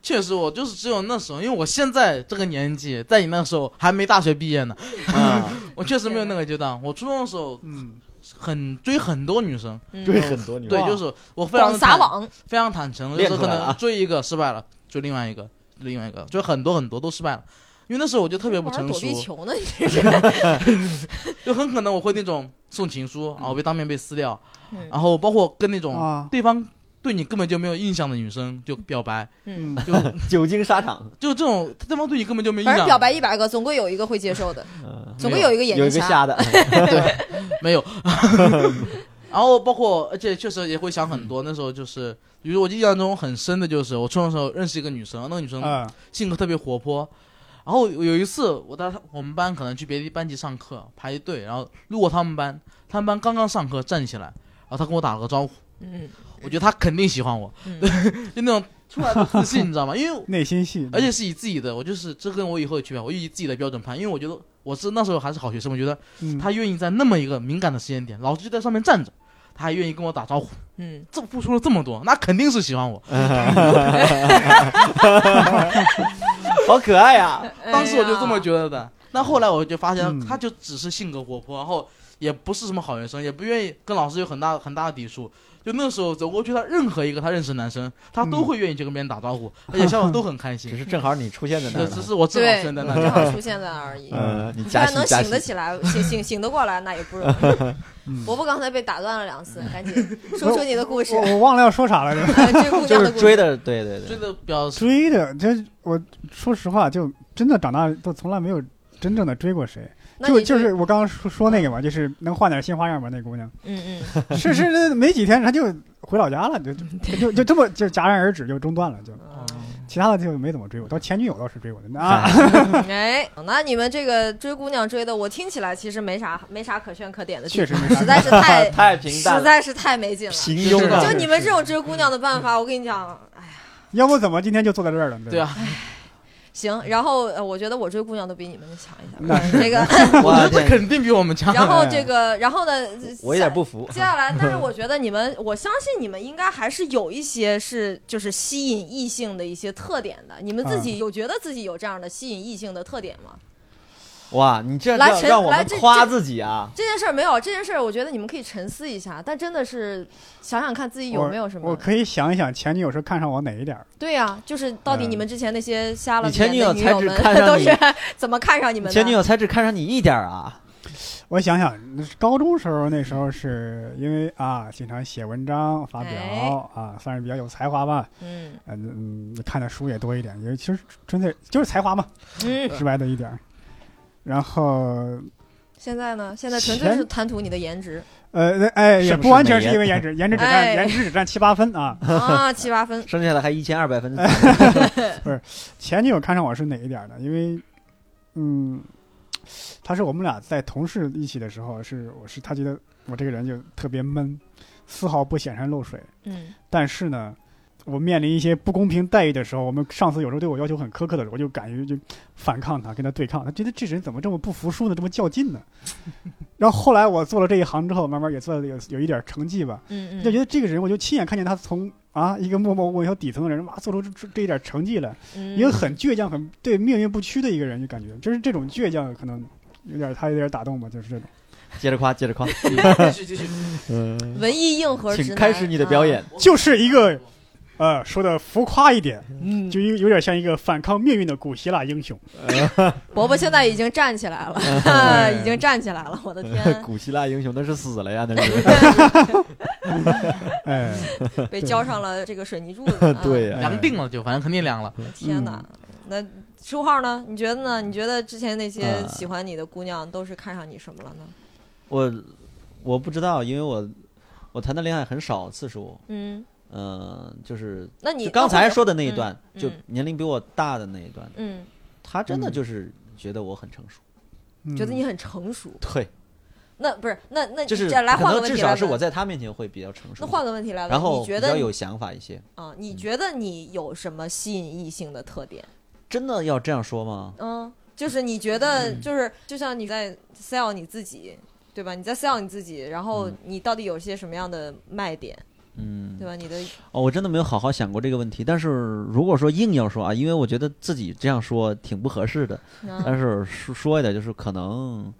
确实，我就是只有那时候，因为我现在这个年纪，在你那时候还没大学毕业呢，
啊，<laughs>
我确实没有那个阶段。我初中的时候
嗯，
很追很多女生，
嗯
追很多女
生
对，
就是我非常
撒网，
非常坦诚，就是可能追一个失败了，追另外一个，另外一个，追很多很多都失败了。因为那时候我就特别不成熟
玩躲避，球呢，你这是。<laughs>
就很可能我会那种送情书然后被当面被撕掉，
嗯
然后包括跟那种
啊，
对方对你根本就没有印象的女生就表白，
嗯，
嗯，
就 <laughs>
久经沙场，
就这种对方对你根本就没印
反正
象，
表白一百个，总归有一个会接受的，
嗯
总归有一个眼
有一
睛瞎。
个瞎的，<laughs>
没有。<laughs> 然后包括，而且确实也会想很多。那时候就是，比如我印象中很深的就是，我初中的时候认识一个女生，那个女生
啊，
性格特别活泼。然后有一次，我到她我们班可能去别的班级上课排队，然后路过他们班，他们班刚刚上课站起来，然后她跟我打了个招呼，
嗯
我觉得他肯定喜欢我，
嗯，
就那种出来的自信，你知道吗？因为
内心戏，
而且是以自己的，我就是这跟我以后的区别，我以自己的标准判，因为我觉得我是那时候还是好学生，我觉得
嗯
他愿意在那么一个敏感的时间点，老师就在上面站着，他还愿意跟我打招呼，
嗯，
这付出了这么多，那肯定是喜欢我。<laughs>
好可爱呀！
当时我就这么。觉得的。那后来我就发现
嗯，
他就只是性格活泼，然后也不是什么好学生，也不愿意跟老师有很大很大的抵触。就那时候走过去，他任何一个他认识的男生，他都会愿意去跟别人打招呼，而且笑得都很开心 <laughs> 只。
是正好你出现在那，儿，<laughs>
只是我正好
对，
出现在那
正。好出现在那而已。
呃，你
虽
加
然能醒得起来，醒醒醒得过来，那也不容易。<laughs>
嗯
伯伯刚才被打断了两次，赶紧说出你的故事
我，我忘了要说啥来着。
呃追姑
就是
娘的故事。
追的，对对对
追
对，
的比较
追的，这我说实话，就真的长大都从来没有真正的追过谁。就就是我刚刚说说那个嘛，就是能换点新花样吧，那姑娘
嗯嗯，<laughs>
是是是没几天她就回老家了，就就 <laughs> 就就这么就戛然而止就中断了，就其他的就没怎么追我。到前女友倒是追我的啊，
哎，那你们这个追姑娘追的，我听起来其实没啥没啥可圈可点的，
确实没啥
实在是太 <laughs>
太平淡，
实在是太没劲了。
平庸了。
就你们这种追姑娘的办法，我跟你讲，哎呀，
要不怎么今天就坐在这儿了？
对啊，
行，然后呃，我觉得我追姑娘都比你们强一下。
那
嗯这个 <laughs> <laughs>
我
这
天，
肯定比我们强。
然后这个，然后呢？
我有点不服。
接下来，<laughs> 但是我觉得你们，我相信你们应该还是有一些是就是吸引异性的一些特点的。你们自己有觉得自己有这样的吸引异性的特点吗？
哇，你这样
来陈
让让我
来这
们夸自己啊！
这件事儿没有，这件事儿我觉得你们可以沉思一下。但真的是想想看自己有没有什么？
我可以想一想前女友是看上我哪一点儿？
对呀、就是到底
嗯
你们之前那些瞎了
你前
眼
女友才只
的女友们
看上你 <laughs>
都是怎么看上你们的？
前女友才只看上你一点儿啊！
我想想，那是高中时候那时候是因为啊，经常写文章发表、
哎
啊，算是比较有才华吧。
嗯
嗯嗯，看的书也多一点，也其实纯粹就是才华嘛，
嗯，
直白的一点儿。然后
现在呢？现在纯粹是贪图你的颜值
呃，哎，也
不
不完全
是
因为颜值，<laughs> 颜值只占、
哎
颜值只占七八分啊。
啊，七八分。<laughs>
剩下的还一千二百分。<laughs>
不是前女友看上我是哪一点呢？因为，嗯，她是我们俩在同事一起的时候，是我是她觉得我这个人就特别闷，丝毫不显山露水。
嗯
但是呢，我面临一些不公平待遇的时候，我们上司有时候对我要求很苛刻的时候，我就敢于就反抗他，跟他对抗。他觉得这人怎么这么不服输呢？这么较劲呢？<laughs> 然后后来我做了这一行之后，慢慢也做了有有一点成绩吧，
嗯嗯，
就觉得这个人，我就亲眼看见他从啊一个默默无闻小底层的人，哇，做出这这一点成绩来，
嗯
一个很倔强、很对命运不屈的一个人，就感觉就是这种倔强，可能有点他有点打动吧，就是这种。
接着夸，接着夸。
继 <laughs> 续继续，
嗯，<laughs>
文艺硬核
请开始你的表演
啊。。
就是一个，呃，说的浮夸一点，
嗯，
就有有点像一个反抗命运的古希腊英雄。<laughs>
伯伯现在已经站起来了，<laughs> 已经站起来了，我的天，<laughs>
古希腊英雄那是死了呀，那是。
哎，
被浇上了这个水泥柱子。啊
对呀、
凉定了就，反正肯定凉了。
天哪！那十五号呢？你觉得呢？你觉得之前那些
啊
喜欢你的姑娘都是看上你什么了呢？
我我不知道，因为我我谈的恋爱很少次数，
嗯，
嗯、就是
那你
刚才说的那一
嗯
段，
嗯
就年龄比我大的那一段，
嗯，
他真的
嗯
就是觉得我很成熟，
嗯
觉得你很成熟。
对，
那不是那那
就是
来
可
换个问题来
能至少是我。在他面前会比较成熟，
那换个问题来问，
然后比
你觉得
较有想法一些。
啊？你觉得你有什么吸引异性的特点？
真的要这样说吗？
嗯，就是你觉得就是就像你在 sell 你自己，对吧？你在 sell 你自己，然后
嗯
你到底有些什么样的卖点，
嗯
对，吧？你的
哦，我真的没有好好想过这个问题。但是如果说硬要说啊，因为我觉得自己这样说挺不合适的，但
嗯
是说说一点就是可能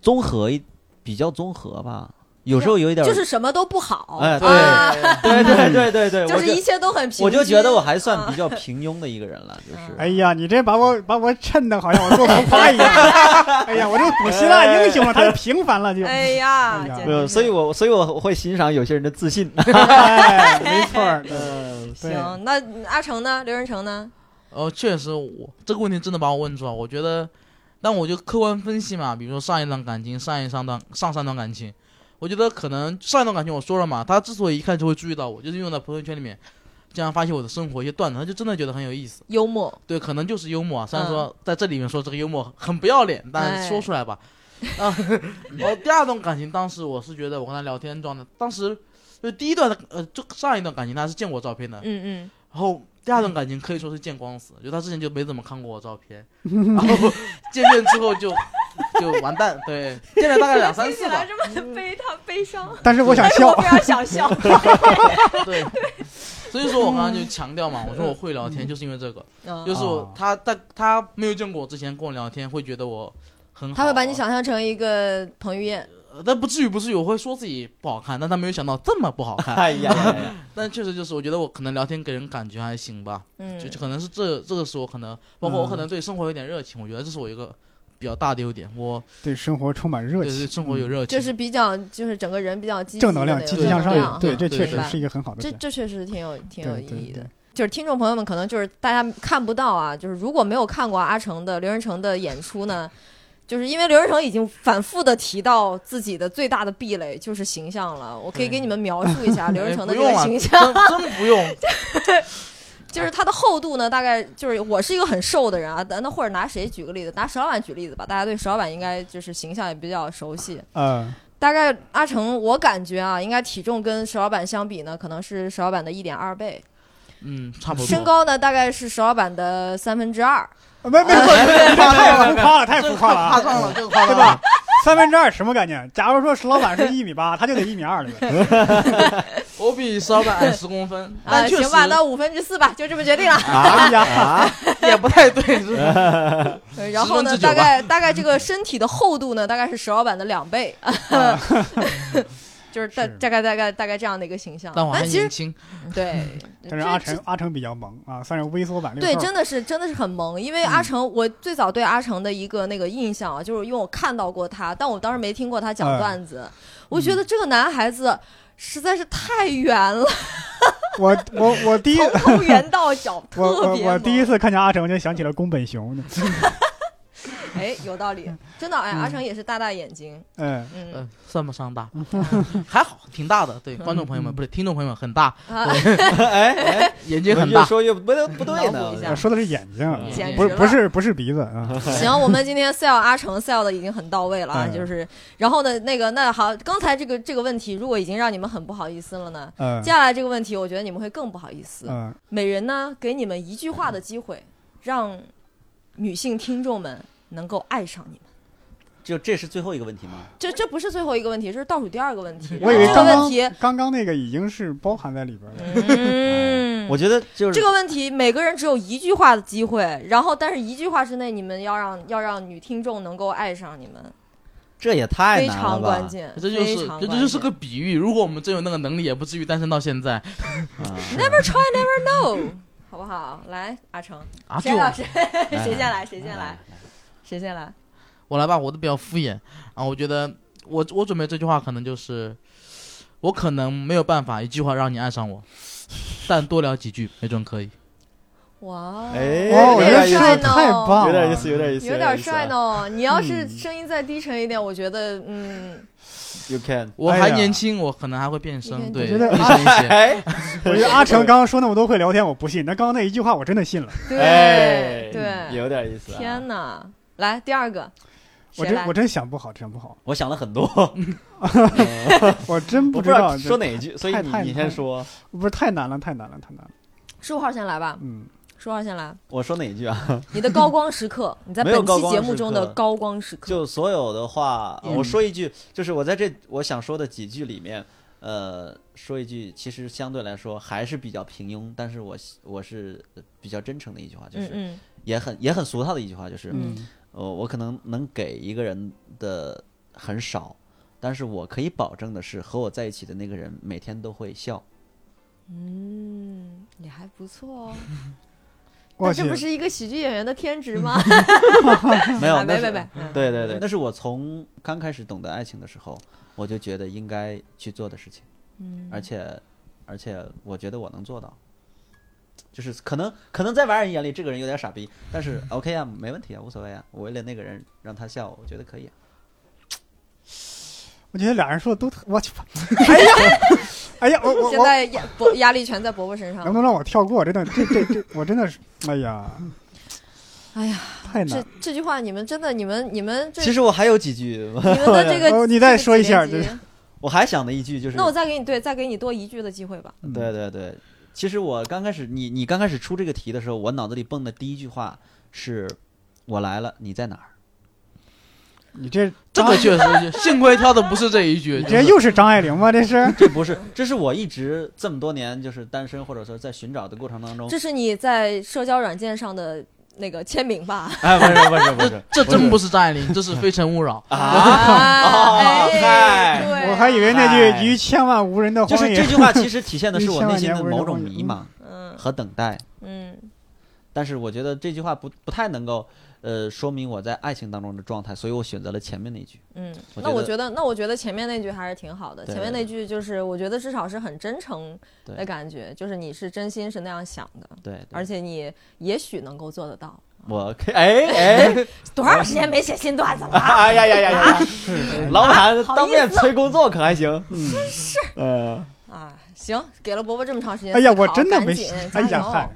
综合一比较综合吧，有时候有一点
就是什么都不好，
哎对
啊
对对对对对，
就是
我就
一切都很平。
我就觉得我还算
啊
比较平庸的一个人了，就是。
哎呀，你这把我把我衬的好像我做浮夸一样。<laughs> 哎呀，我这古希腊英雄了，他平凡了就。
哎呀，
哎呀
没有，所以我所以我会欣赏有些人的自信。
哎，<laughs> 没错儿。<laughs>
嗯，
行。那阿成呢？刘仁成呢？
哦，确实我这个问题真的把我问住了。我觉得，但我就客观分析嘛，比如说上一段感情、上一上段、上三段感情，我觉得可能上一段感情我说了嘛，他之所以一开始就会注意到我，就是因为在朋友圈里面经常发现我的生活一些段子，他就真的觉得很有意思。
幽默，
对，可能就是幽默啊。虽然
嗯
说在这里面说这个幽默很不要脸，但是说出来吧。啊，<laughs> 然后第二段感情，当时我是觉得我跟他聊天状态，当时就第一段呃，就上一段感情他是见过我照片的，
嗯嗯，
然后第二段感情可以说是见光死，就他之前就没怎么看过我照片，<laughs> 然后见面之后就 <laughs> 就完蛋，对，见了大概两三次吧，<laughs>
这么悲他悲伤，
但是我想笑
我。非常想笑。
对。所以说我刚刚就强调嘛，我说我会聊天，就是因为这个，
嗯。
就是他在他没有见过我之前跟我聊天，会觉得我很好，
他会把你想象成一个彭于晏，
呃，但不至于不至于，我会说自己不好看，但他没有想到这么不好看。<laughs>
哎呀 <laughs>
但确实就是，我觉得我可能聊天给人感觉还行吧，
嗯
就就可能是这这个时候可能，包括我可能对生活有点热情，我觉得这是我一个比较大的优点，我
对生活充满热
对对，生活有热情，
就是比较，就是整个人比较积极的
正能量、积极向上。对，这确实是一个很好的。
这这确实挺有挺有意义的。就是听众朋友们可能就是大家看不到啊，就是如果没有看过阿成的刘仁成的演出呢，就是因为刘仁成已经反复的提到自己的最大的壁垒就是形象了。我可以给你们描述一下刘仁成的这个形象，
真真不用，<laughs>
就是他的厚度呢，大概就是我是一个很瘦的人啊，那或者拿谁举个例子？拿石老板举例子吧，大家对石老板应该就是形象也比较熟悉。
嗯，
大概阿成，我感觉啊，应该体重跟石老板相比呢，可能是石老板的一点二倍。
嗯，差不多。
身高呢大概是石老板的三分之二，
啊没没没，太浮夸了，太浮夸了啊！
夸张了，这个夸
对吧？三分之二什么概念？假如说石老板是一米八，他就得一米二了呗。<laughs>
我比石老板矮十公分，<laughs>
啊，
但确实
行吧，那五分之四吧，就这么决定了。
哎呀，<laughs>
啊，
也不太对，是
然后呢，大概大概这个身体的厚度呢，大概是石老板的两倍，就是大大概大概大概这样的一个形象。
但我还
但其实
年轻，
对，<laughs>
但是阿成阿成比较萌啊，算是微缩版六
对，真的是真的是很萌，因为阿成，我最早对阿成的一个那个印象啊，就是因为我看到过他，但我当时没听过他讲
哎
段子，我觉得这个男孩子实在是太圆了，<laughs>
我我我第一
从头圆到脚，
我
特别
我我第一次看见阿成就想起了宫本雄，
哎，有道理，真的哎，
嗯
阿成也是大大眼睛，
嗯，
嗯
嗯，算不上大，还好，挺大的。对，观众朋友们，不是听众朋友们，很大，
啊，<laughs>
哎哎，
眼睛很大。
越说越不对不对呢。
说的是眼睛，不是不是不是鼻子啊。<laughs>
行，我们今天 sell 阿成 sell 的已经很到位了啊，
嗯
就是，然后呢，那个那好，刚才这个这个问题如果已经让你们很不好意思了呢，
嗯
接下来这个问题我觉得你们会更不好意思。
嗯，
每人呢给你们一句话的机会，让女性听众们能够爱上你们。
就这是最后一个问题吗？
这这不是最后一个问题，这是倒数第二个问题。
我以为
这个
刚刚
问题，
刚刚那个已经是包含在里边了。
嗯，
我觉得就是
这个问题每个人只有一句话的机会，然后但是一句话之内，你们要让要让女听众能够爱上你们，
这也太
非
难了吧
常关？键，
这就是这这就是个比喻。如果我们真有那个能力，也不至于单身到现在
啊 <laughs>
Never try, never know，好不好？来，阿成，谁老师，
哎 <laughs>
谁先来？谁先来？谁先来？
我来吧，我都比较敷衍。啊我觉得我我准备这句话可能就是，我可能没有办法一句话让你爱上我，但多聊几句没准可以。
哇，
哎
哦，我觉得
有点帅呢，
棒了，
有点意思，有点意思，
有点帅
呢。
你要是
嗯
声音再低沉一点，我觉得，嗯
，You can，<laughs>
我还年轻，我可能还会变声，对，<laughs>
我觉得
低沉一些。
哎
我觉得阿成刚刚说那么多会聊天，我不信。那刚刚那一句话，我真的信了。
对
哎，
对，
有点意思啊。
天哪！来第二个，
我真我？真想不好，想不好，
我想了很多，<laughs>
我真
不知道说哪一句，所以你你先说，
不是太难了，太难了，太难了。
十五号先来吧，
嗯，
十五号先来。
我说哪一句啊？
你的高光时刻，<laughs> 你在本期节目中的高光时刻。
就所有的话，
嗯
我说一句，就是我在这我想说的几句里面，呃，说一句，其实相对来说还是比较平庸，但是我我是比较真诚的一句话，就是
嗯嗯
也很也很俗套的一句话，就是
嗯
呃，我可能能给一个人的很少，但是我可以保证的是，和我在一起的那个人每天都会笑。
嗯，也还不错哦。<laughs> 这不，是一个喜剧演员的天职吗？<laughs>
没有，
没没没，嗯
对对对，那是我从刚开始懂得爱情的时候，我就觉得应该去做的事情，
嗯
而且而且我觉得我能做到。就是可能可能在外人眼里这个人有点傻逼，但是 <laughs> OK 啊，没问题啊，无所谓啊。我为了那个人让他笑，我觉得可以啊。
我觉得俩人说的都特，我去，哎呀，哎呀，我我我，
现在压伯压力全在伯伯身上
能不。能让我跳过？真的，这这这，我真的是，哎呀，
哎呀，
太难。
这这句话你们真的，你们你们这
其实我还有几句，
你们的这个，<laughs>
哦你再说一下
我还想的一句，就是
那我再给你对，再给你多一句的机会吧。
嗯
对对对，其实我刚开始，你你刚开始出这个题的时候，我脑子里蹦的第一句话是“我来了，你在哪儿
你这
这个确实，幸亏挑的不是这一句，<laughs>
你这又是张爱玲吗？这是”？<laughs>
这不是，这是我一直这么多年就是单身或者说在寻找的过程当中，
这是你在社交软件上的那个签名吧？
哎，不是不是不是，
这真不是张爱玲，这是《非诚勿扰》
啊
哎
嗨。
我还以为那句“于千万无人的荒野
就是这句话其实体现的是我内心的某种迷茫 <laughs>
嗯。
和等待，
嗯。
但是我觉得这句话不不太能够呃说明我在爱情当中的状态，所以我选择了前面那句。
嗯，那我觉得，那我觉得前面那句还是挺好的。前面那句就是，我觉得至少是很真诚的感觉，就是你是真心是那样想的，
对，对
而且你也许能够做得到。
我可以哎哎，<laughs>
多长时间没写新段子了？<laughs>
哎呀呀呀呀！<laughs> 老板当面催工作可还行？
嗯，
是，呃，
啊，行，给了伯伯这么长时间
哎呀，我真的没哎呀嗨，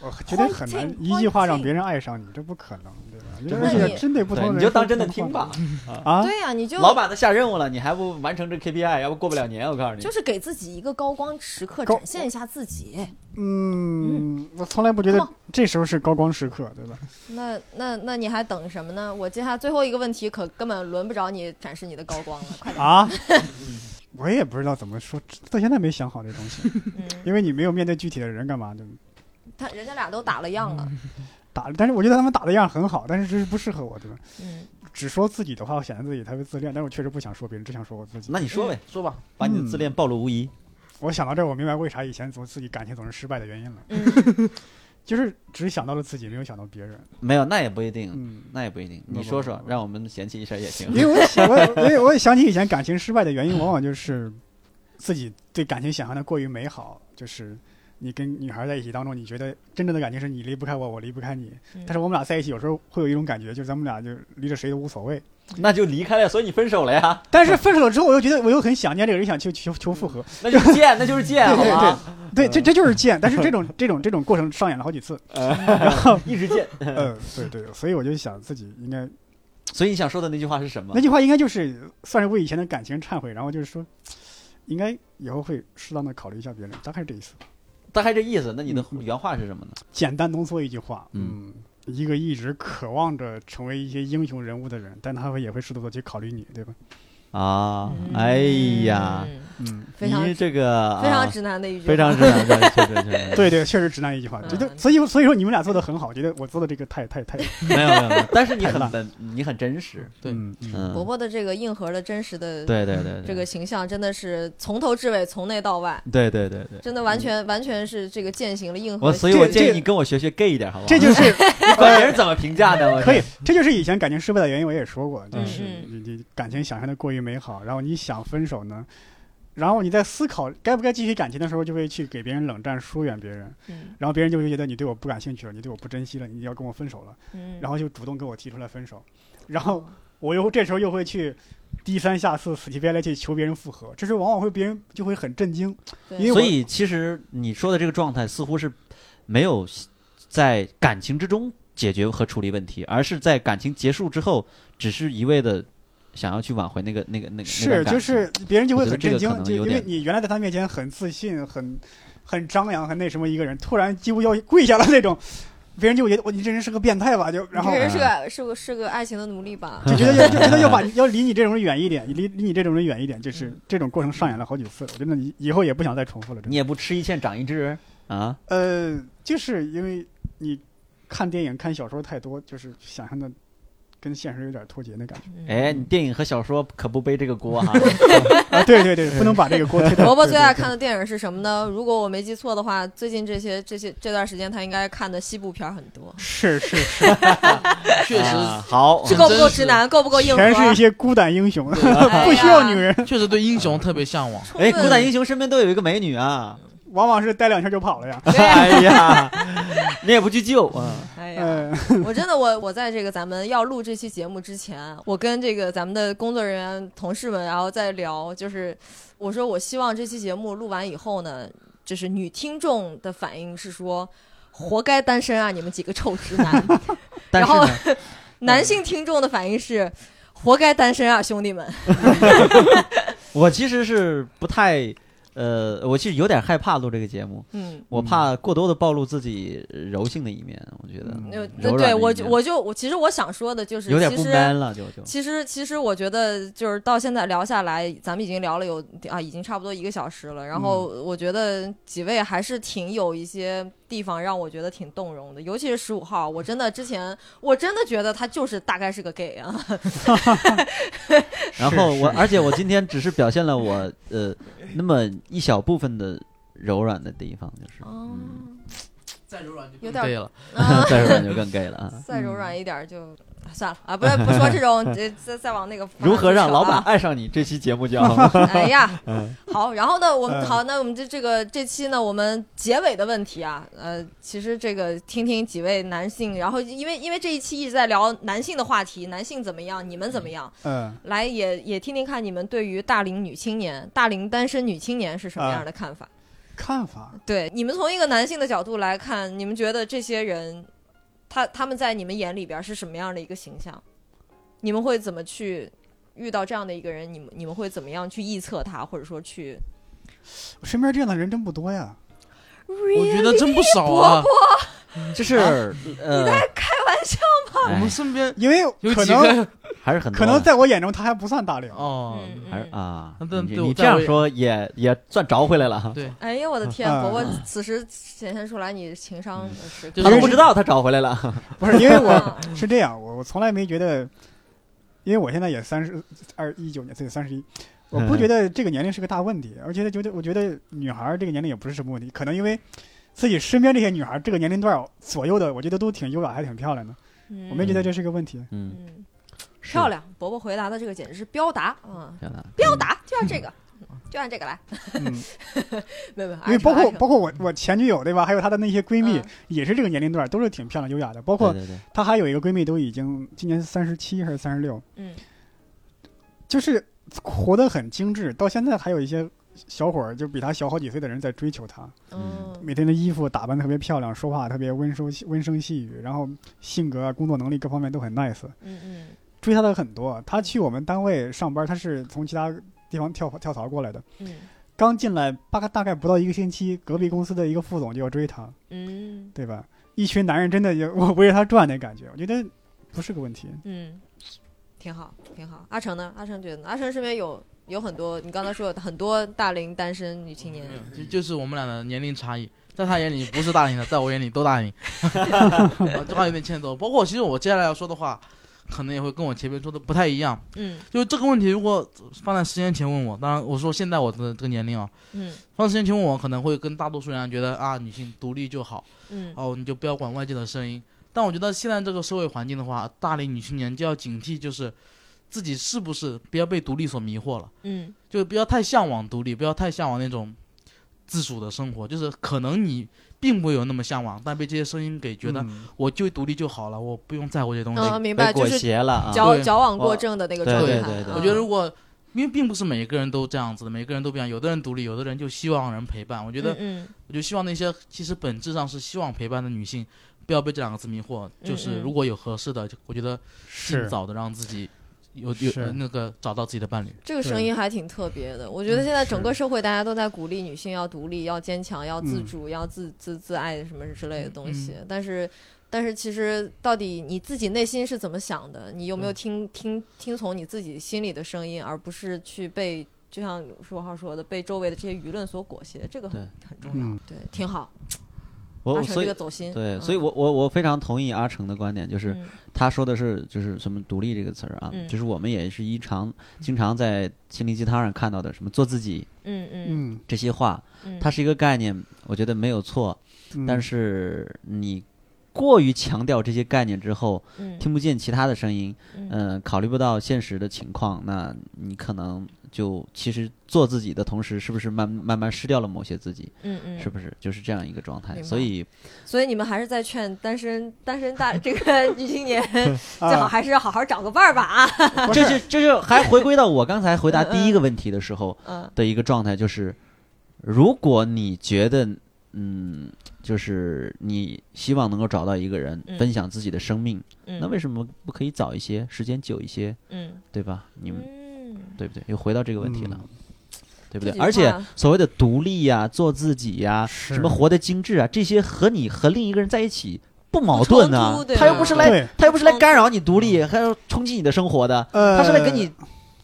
我觉得很难一句话让别人爱上你，这不可能。
真
而且
的是
针对不同
你就当真的听吧。
啊，
对呀、你就
老板都下任务了，你还不完成这 KPI，要不过不了年，我告诉你。
就是给自己一个高光时刻，展现一下自己。
嗯，我从来不觉得这时候是高光时刻，对吧？
那那那你还等什么呢？我接下来最后一个问题，可根本轮不着你展示你的高光了，快点。
啊，<laughs> 我也不知道怎么说，到现在没想好这东西，
嗯，
因为你没有面对具体的人干嘛的
他人家俩都打了样了。<laughs>
打，但是我觉得他们打的样很好，但是这是不适合我，对吧？
嗯，
只说自己的话，我显得自己特别自恋，但是我确实不想说别人，只想说我自己。
那你说呗，
说吧，
把你的自恋暴露无遗。
我想到这儿，我明白为啥以前总自己感情总是失败的原因了，
嗯，<laughs>
就是只想到了自己，没有想到别人。
没有，那也不一定，
嗯，
那也不一定。你说说让我们嫌弃一下也行
因。为我 <laughs> 想，我我也我也想起以前感情失败的原因，往往就是自己对感情想象的过于美好，就是你跟女孩在一起当中，你觉得真正的感情是你离不开我，我离不开你。
嗯
但是我们俩在一起，有时候会有一种感觉，就是咱们俩就离着谁都无所谓。
那就离开了，所以你分手了呀？
但是分手了之后，我又觉得我又很想念这个人，想求求求复合。<laughs>
那就是贱，那就是贱，<laughs> 好
对对
吗？
对，这这就是贱。但是 <laughs> 这种这种这种过程上演了好几次。
然后一直贱。
嗯，对对，所以我就想自己应该
所以你想说的那句话是什么
那？句话应该就是算是为以前的感情忏悔，然后就是说，应该以后会适当的考虑一下别人，大概是这意思。
大概这意思。那你的
嗯
原话是什么呢？
简单浓缩一句话，
嗯
嗯，一个一直渴望着成为一些英雄人物的人，但他会也会适度的去考虑你，对吧？
啊，
嗯
哎呀，
嗯，
非常
你这个
非常
啊
直男的一句话，
非常直男，对，确 <laughs> 实确实。<laughs>
对对，确实直男一句话，这就
嗯
所以所以说你们俩做的很好，觉得我做的这个太太太，<laughs>
没有没有没有，但是你很本，你很真实。
对
嗯嗯
嗯，
伯伯的这个硬核的真实的
对对对对，
这个形象，真的是从头至尾，从内到外，
对对对对。
真的完全完全是这个践行了硬核
我
的。
所以我建议
这
你跟我学学 gay 一点，好不好？
这就是
你管别人怎么评价的？我
可以，这就是以前感情失败的原因，我也说过，就
嗯
是
嗯
你你感情想象的过于美好，然后你想分手呢，然后你在思考该不该继续感情的时候，就会去给别人冷战、疏远别人，
嗯。
然后别人就会觉得你对我不感兴趣了，你对我不珍惜了，你要跟我分手了，
嗯，
然后就主动跟我提出来分手，然后我又这时候又会去低三下四、死乞白赖去求别人复合，这时候往往会别人就会很震惊，因为
所以其实你说的这个状态似乎是没有在感情之中解决和处理问题，而是在感情结束之后，只是一味的想要去挽回那个那个那个
是就是别人就会很震惊就因为你原来在他面前很自信、很很张扬、很那什么一个人，突然几乎要跪下了那种，别人就会觉得我你这人是个变态吧？就然后
这个人是个是个是个爱情的奴隶吧？
就觉得要就觉得要把 <laughs> 要离你这种人远一点，离离你这种人远一点，就是这种过程上演了好几次。我觉得你以后也不想再重复了。
你也不吃一堑长一智啊？
呃，就是因为你看电影、看小说太多，就是想象的跟现实有点脱节的感觉。
嗯
哎，你电影和小说可不背这个锅哈。<laughs>
啊，对对对，不能把这个锅推到。
伯伯最爱看的电影是什么呢？如果我没记错的话，最近这些这些这段时间他应该看的西部片很多。
是是是，<laughs>
确实
啊好，
这够不够直男？够不够硬核？
全是一些孤胆英雄，
哎 <laughs>
不需要女人，
确实对英雄特别向往。
哎，孤胆英雄身边都有一个美女啊。
往往是待两天就跑了呀。
哎呀，你也不去救啊？
哎呀，
嗯，
我真的我我在这个咱们要录这期节目之前，我跟这个咱们的工作人员同事们，然后在聊，就是我说我希望这期节目录完以后呢，就是女听众的反应是说。活该单身啊！你们几个臭直男。<laughs> 然后，男性听众的反应是：活该单身啊，兄弟们。<laughs>
我其实是不太，呃，我其实有点害怕录这个节目，
嗯，
我怕过多的暴露自己柔性的一面，我觉得
对我就我就我其实我想说的就是，
有点不
其实
man 了，就就
其实，其实我觉得就是到现在聊下来，咱们已经聊了有啊，已经差不多一个小时了。然后我觉得几位还是挺有一些地方让我觉得挺动容的，尤其是十五号，我真的之前我真的觉得他就是大概是个 gay 啊。<laughs> <laughs>
然后我，而且我今天只是表现了我呃那么一小部分的柔软的地方，就是
哦，
再柔软就
有点
对了。
啊，<laughs>
再柔软就更 gay 了啊。<laughs>
再柔软一点就算了啊，不是不说这种，<laughs> 这再再往那个
如何让老板
啊
爱上你？这期节目叫 <laughs>
哎呀，<laughs>
嗯
好，然后呢，我们
嗯
好，那我们这这个这期呢，我们结尾的问题啊，呃，其实这个听听几位男性，然后因为因为这一期一直在聊男性的话题，男性怎么样，你们怎么样，
嗯，
来也也听听看你们对于大龄女青年、大龄单身女青年是什么样的看法？
看法，
对，你们从一个男性的角度来看，你们觉得这些人他他们在你们眼里边是什么样的一个形象？你们会怎么去遇到这样的一个人？你们你们会怎么样去臆测他，或者说去？
我身边这样的人真不多呀。
我觉得真不少啊。
就是呃，
开玩笑，
吗
我们身边
因为
有
可能
几个
还是很
可能在我眼中他还不算大龄。
哦，
嗯
还是啊，你这样说也也算找回来了哈。
对，
哎呀，我的天！
嗯
伯伯此时显现出来你情商是
他都不知道他找回来了。<laughs>
不是因为我
嗯
是这样，我我从来没觉得，因为我现在也三十二一九年，自己三十一，我不觉得这个年龄是个大问题，而且觉得我觉得女孩儿这个年龄也不是什么问题，可能因为自己身边这些女孩儿这个年龄段左右的，我觉得都挺优雅，还挺漂亮的，我没觉得这是个问题。
嗯，
漂亮！伯伯回答的这个简直是标答，嗯，标答就按这个，就按这个来，
嗯，<laughs>
没有没有，
因为包括包
括
括我我前女友对吧，还有她的那些闺蜜
嗯。
也是这个年龄段，都是挺漂亮优雅的，包括她还有一个闺蜜都已经今年三十七还是三十六，
嗯。
就是活得很精致，到现在还有一些小伙儿就比她小好几岁的人在追求她。
嗯。
每天的衣服打扮特别漂亮，说话特别温收温声细语，然后性格啊、工作能力各方面都很 nice，
嗯嗯
追她的很多。她去我们单位上班，她是从其他地方跳跳槽过来的。
嗯
刚进来大概大概不到一个星期，隔壁公司的一个副总就要追她，
嗯
对吧？一群男人真的就围着他转那感觉，我觉得不是个问题。
嗯，挺好挺好。阿成呢？阿成觉得呢？阿成身边有有很多，你刚才说的很多大龄单身女青年
就就是我们俩的年龄差异，在他眼里不是大龄的，在我眼里都大龄，啊这话有点欠揍。包括其实我接下来要说的话，可能也会跟我前面说的不太一样。
嗯
就这个问题，如果放在十年前问我，当然我说现在我的这个年龄啊，
嗯
放十年前问我，可能会跟大多数人觉得啊，女性独立就好，
嗯
哦，你就不要管外界的声音。但我觉得现在这个社会环境的话，大龄女青年就要警惕，就是自己是不是不要被独立所迷惑了。
嗯
就不要太向往独立，不要太向往那种自主的生活。就是可能你并不有那么向往，但被这些声音给觉得
嗯
我就独立就好了，我不用在乎这些东西。
嗯，明白，就是矫矫枉过正的那个
对
状态。
对对对
嗯
我觉得如果因为并不是每个人都这样子的，每个人都不一样，有的人独立，有的人就希望人陪伴。我觉得，
嗯
我就希望那些其实本质上是希望陪伴的女性，不要被这两个字迷惑。就是如果有合适的，就我觉得尽早的让自己有有那个找到自己的伴侣。
这个声音还挺特别的。我觉得现在整个社会大家都在鼓励女性要独立、要坚强、要自主、要自自自爱什么之类的东西。但是，但是其实到底你自己内心是怎么想的？你有没有听听听从你自己心里的声音，而不是去被就像说浩说的被周围的这些舆论所裹挟？这个很很重要。
嗯
对，挺好。阿成
我所以
这个走心。
对，
嗯。
所以我我我非常同意阿成的观点，就是
嗯。
他说的是就是什么独立这个词儿啊，
嗯。
就是我们也是一常经常在心灵鸡汤上看到的什么做自己
嗯嗯。
嗯，
这些话，
嗯，
它是一个概念，我觉得没有错，
嗯。
但是你过于强调这些概念之后，
嗯。
听不见其他的声音，
嗯。
嗯、考虑不到现实的情况，那你可能就其实做自己的同时，是不是慢慢慢失掉了某些自己？
嗯嗯，
是不是？就是这样一个状态？所以
所以你们还是在劝单身单身大这个女青年，<laughs> <laughs> 最好
啊，
还是好好找个伴儿吧啊。<laughs>
这是。这就还回归到我刚才回答第一个问题的时候
嗯。
的一个状态，就是如果你觉得嗯，就是你希望能够找到一个人
嗯。
分享自己的生命，
嗯，
那为什么不可以早一些，时间久一些，
嗯。
对吧？你们
嗯。
对不对？又回到这个问题了。
嗯。
对不对？而且所谓的独立呀、做自己呀、
是。
什么活得精致啊，这些和你和另一个人在一起不矛
不
盾啊他又不是来，他又不是来干扰你独立，还要冲击你的生活的，
呃，
他是来给你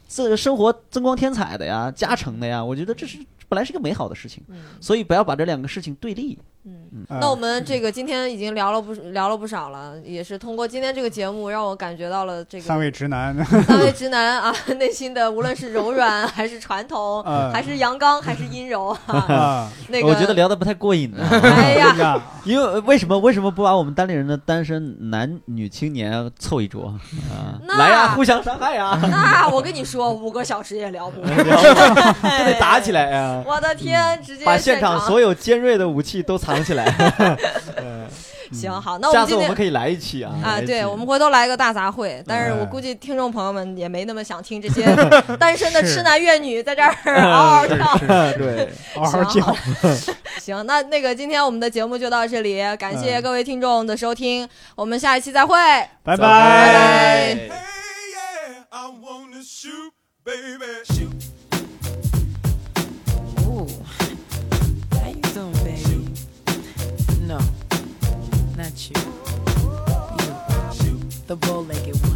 这生活增光添彩的呀、加成的呀。我觉得这是本来是个美好的事情，
嗯。
所以不要把这两个事情对立。
嗯。
呃
那我们这个今天已经聊了不聊了不少了，也是通过今天这个节目，让我感觉到了这个
三位直男，
三位直男啊 <laughs> 内心的无论是柔软还是传统，
呃
还是阳刚还是阴柔啊，
啊，
那个
我觉得聊的不太过瘾呢。
哎呀，<laughs>
因为为什么为什么不把我们单立人的单身男女青年凑一桌？啊？
那
来呀，互相伤害呀，
那我跟你说，五个小时也聊不完，
都 <laughs> 得打起来呀。
我的天，直接
把现场
场。
所有尖锐的武器都藏起来。<laughs>
行好，那我们今天
次我们可以来一期啊！
啊，对，我们回头来个大杂烩，但是我
哎
估计听众朋友们也没那么想听这些 <laughs> 单身的痴男怨女在这儿嗷嗷 <laughs>
是
叫。
对，
好好
行
叫，
行，那那个今天我们的节目就到这里，感谢
嗯
各位听众的收听，我们下一期再会。
拜
拜
拜
Hey, yeah, I wanna shoot, baby,
you. You, the bow legged one.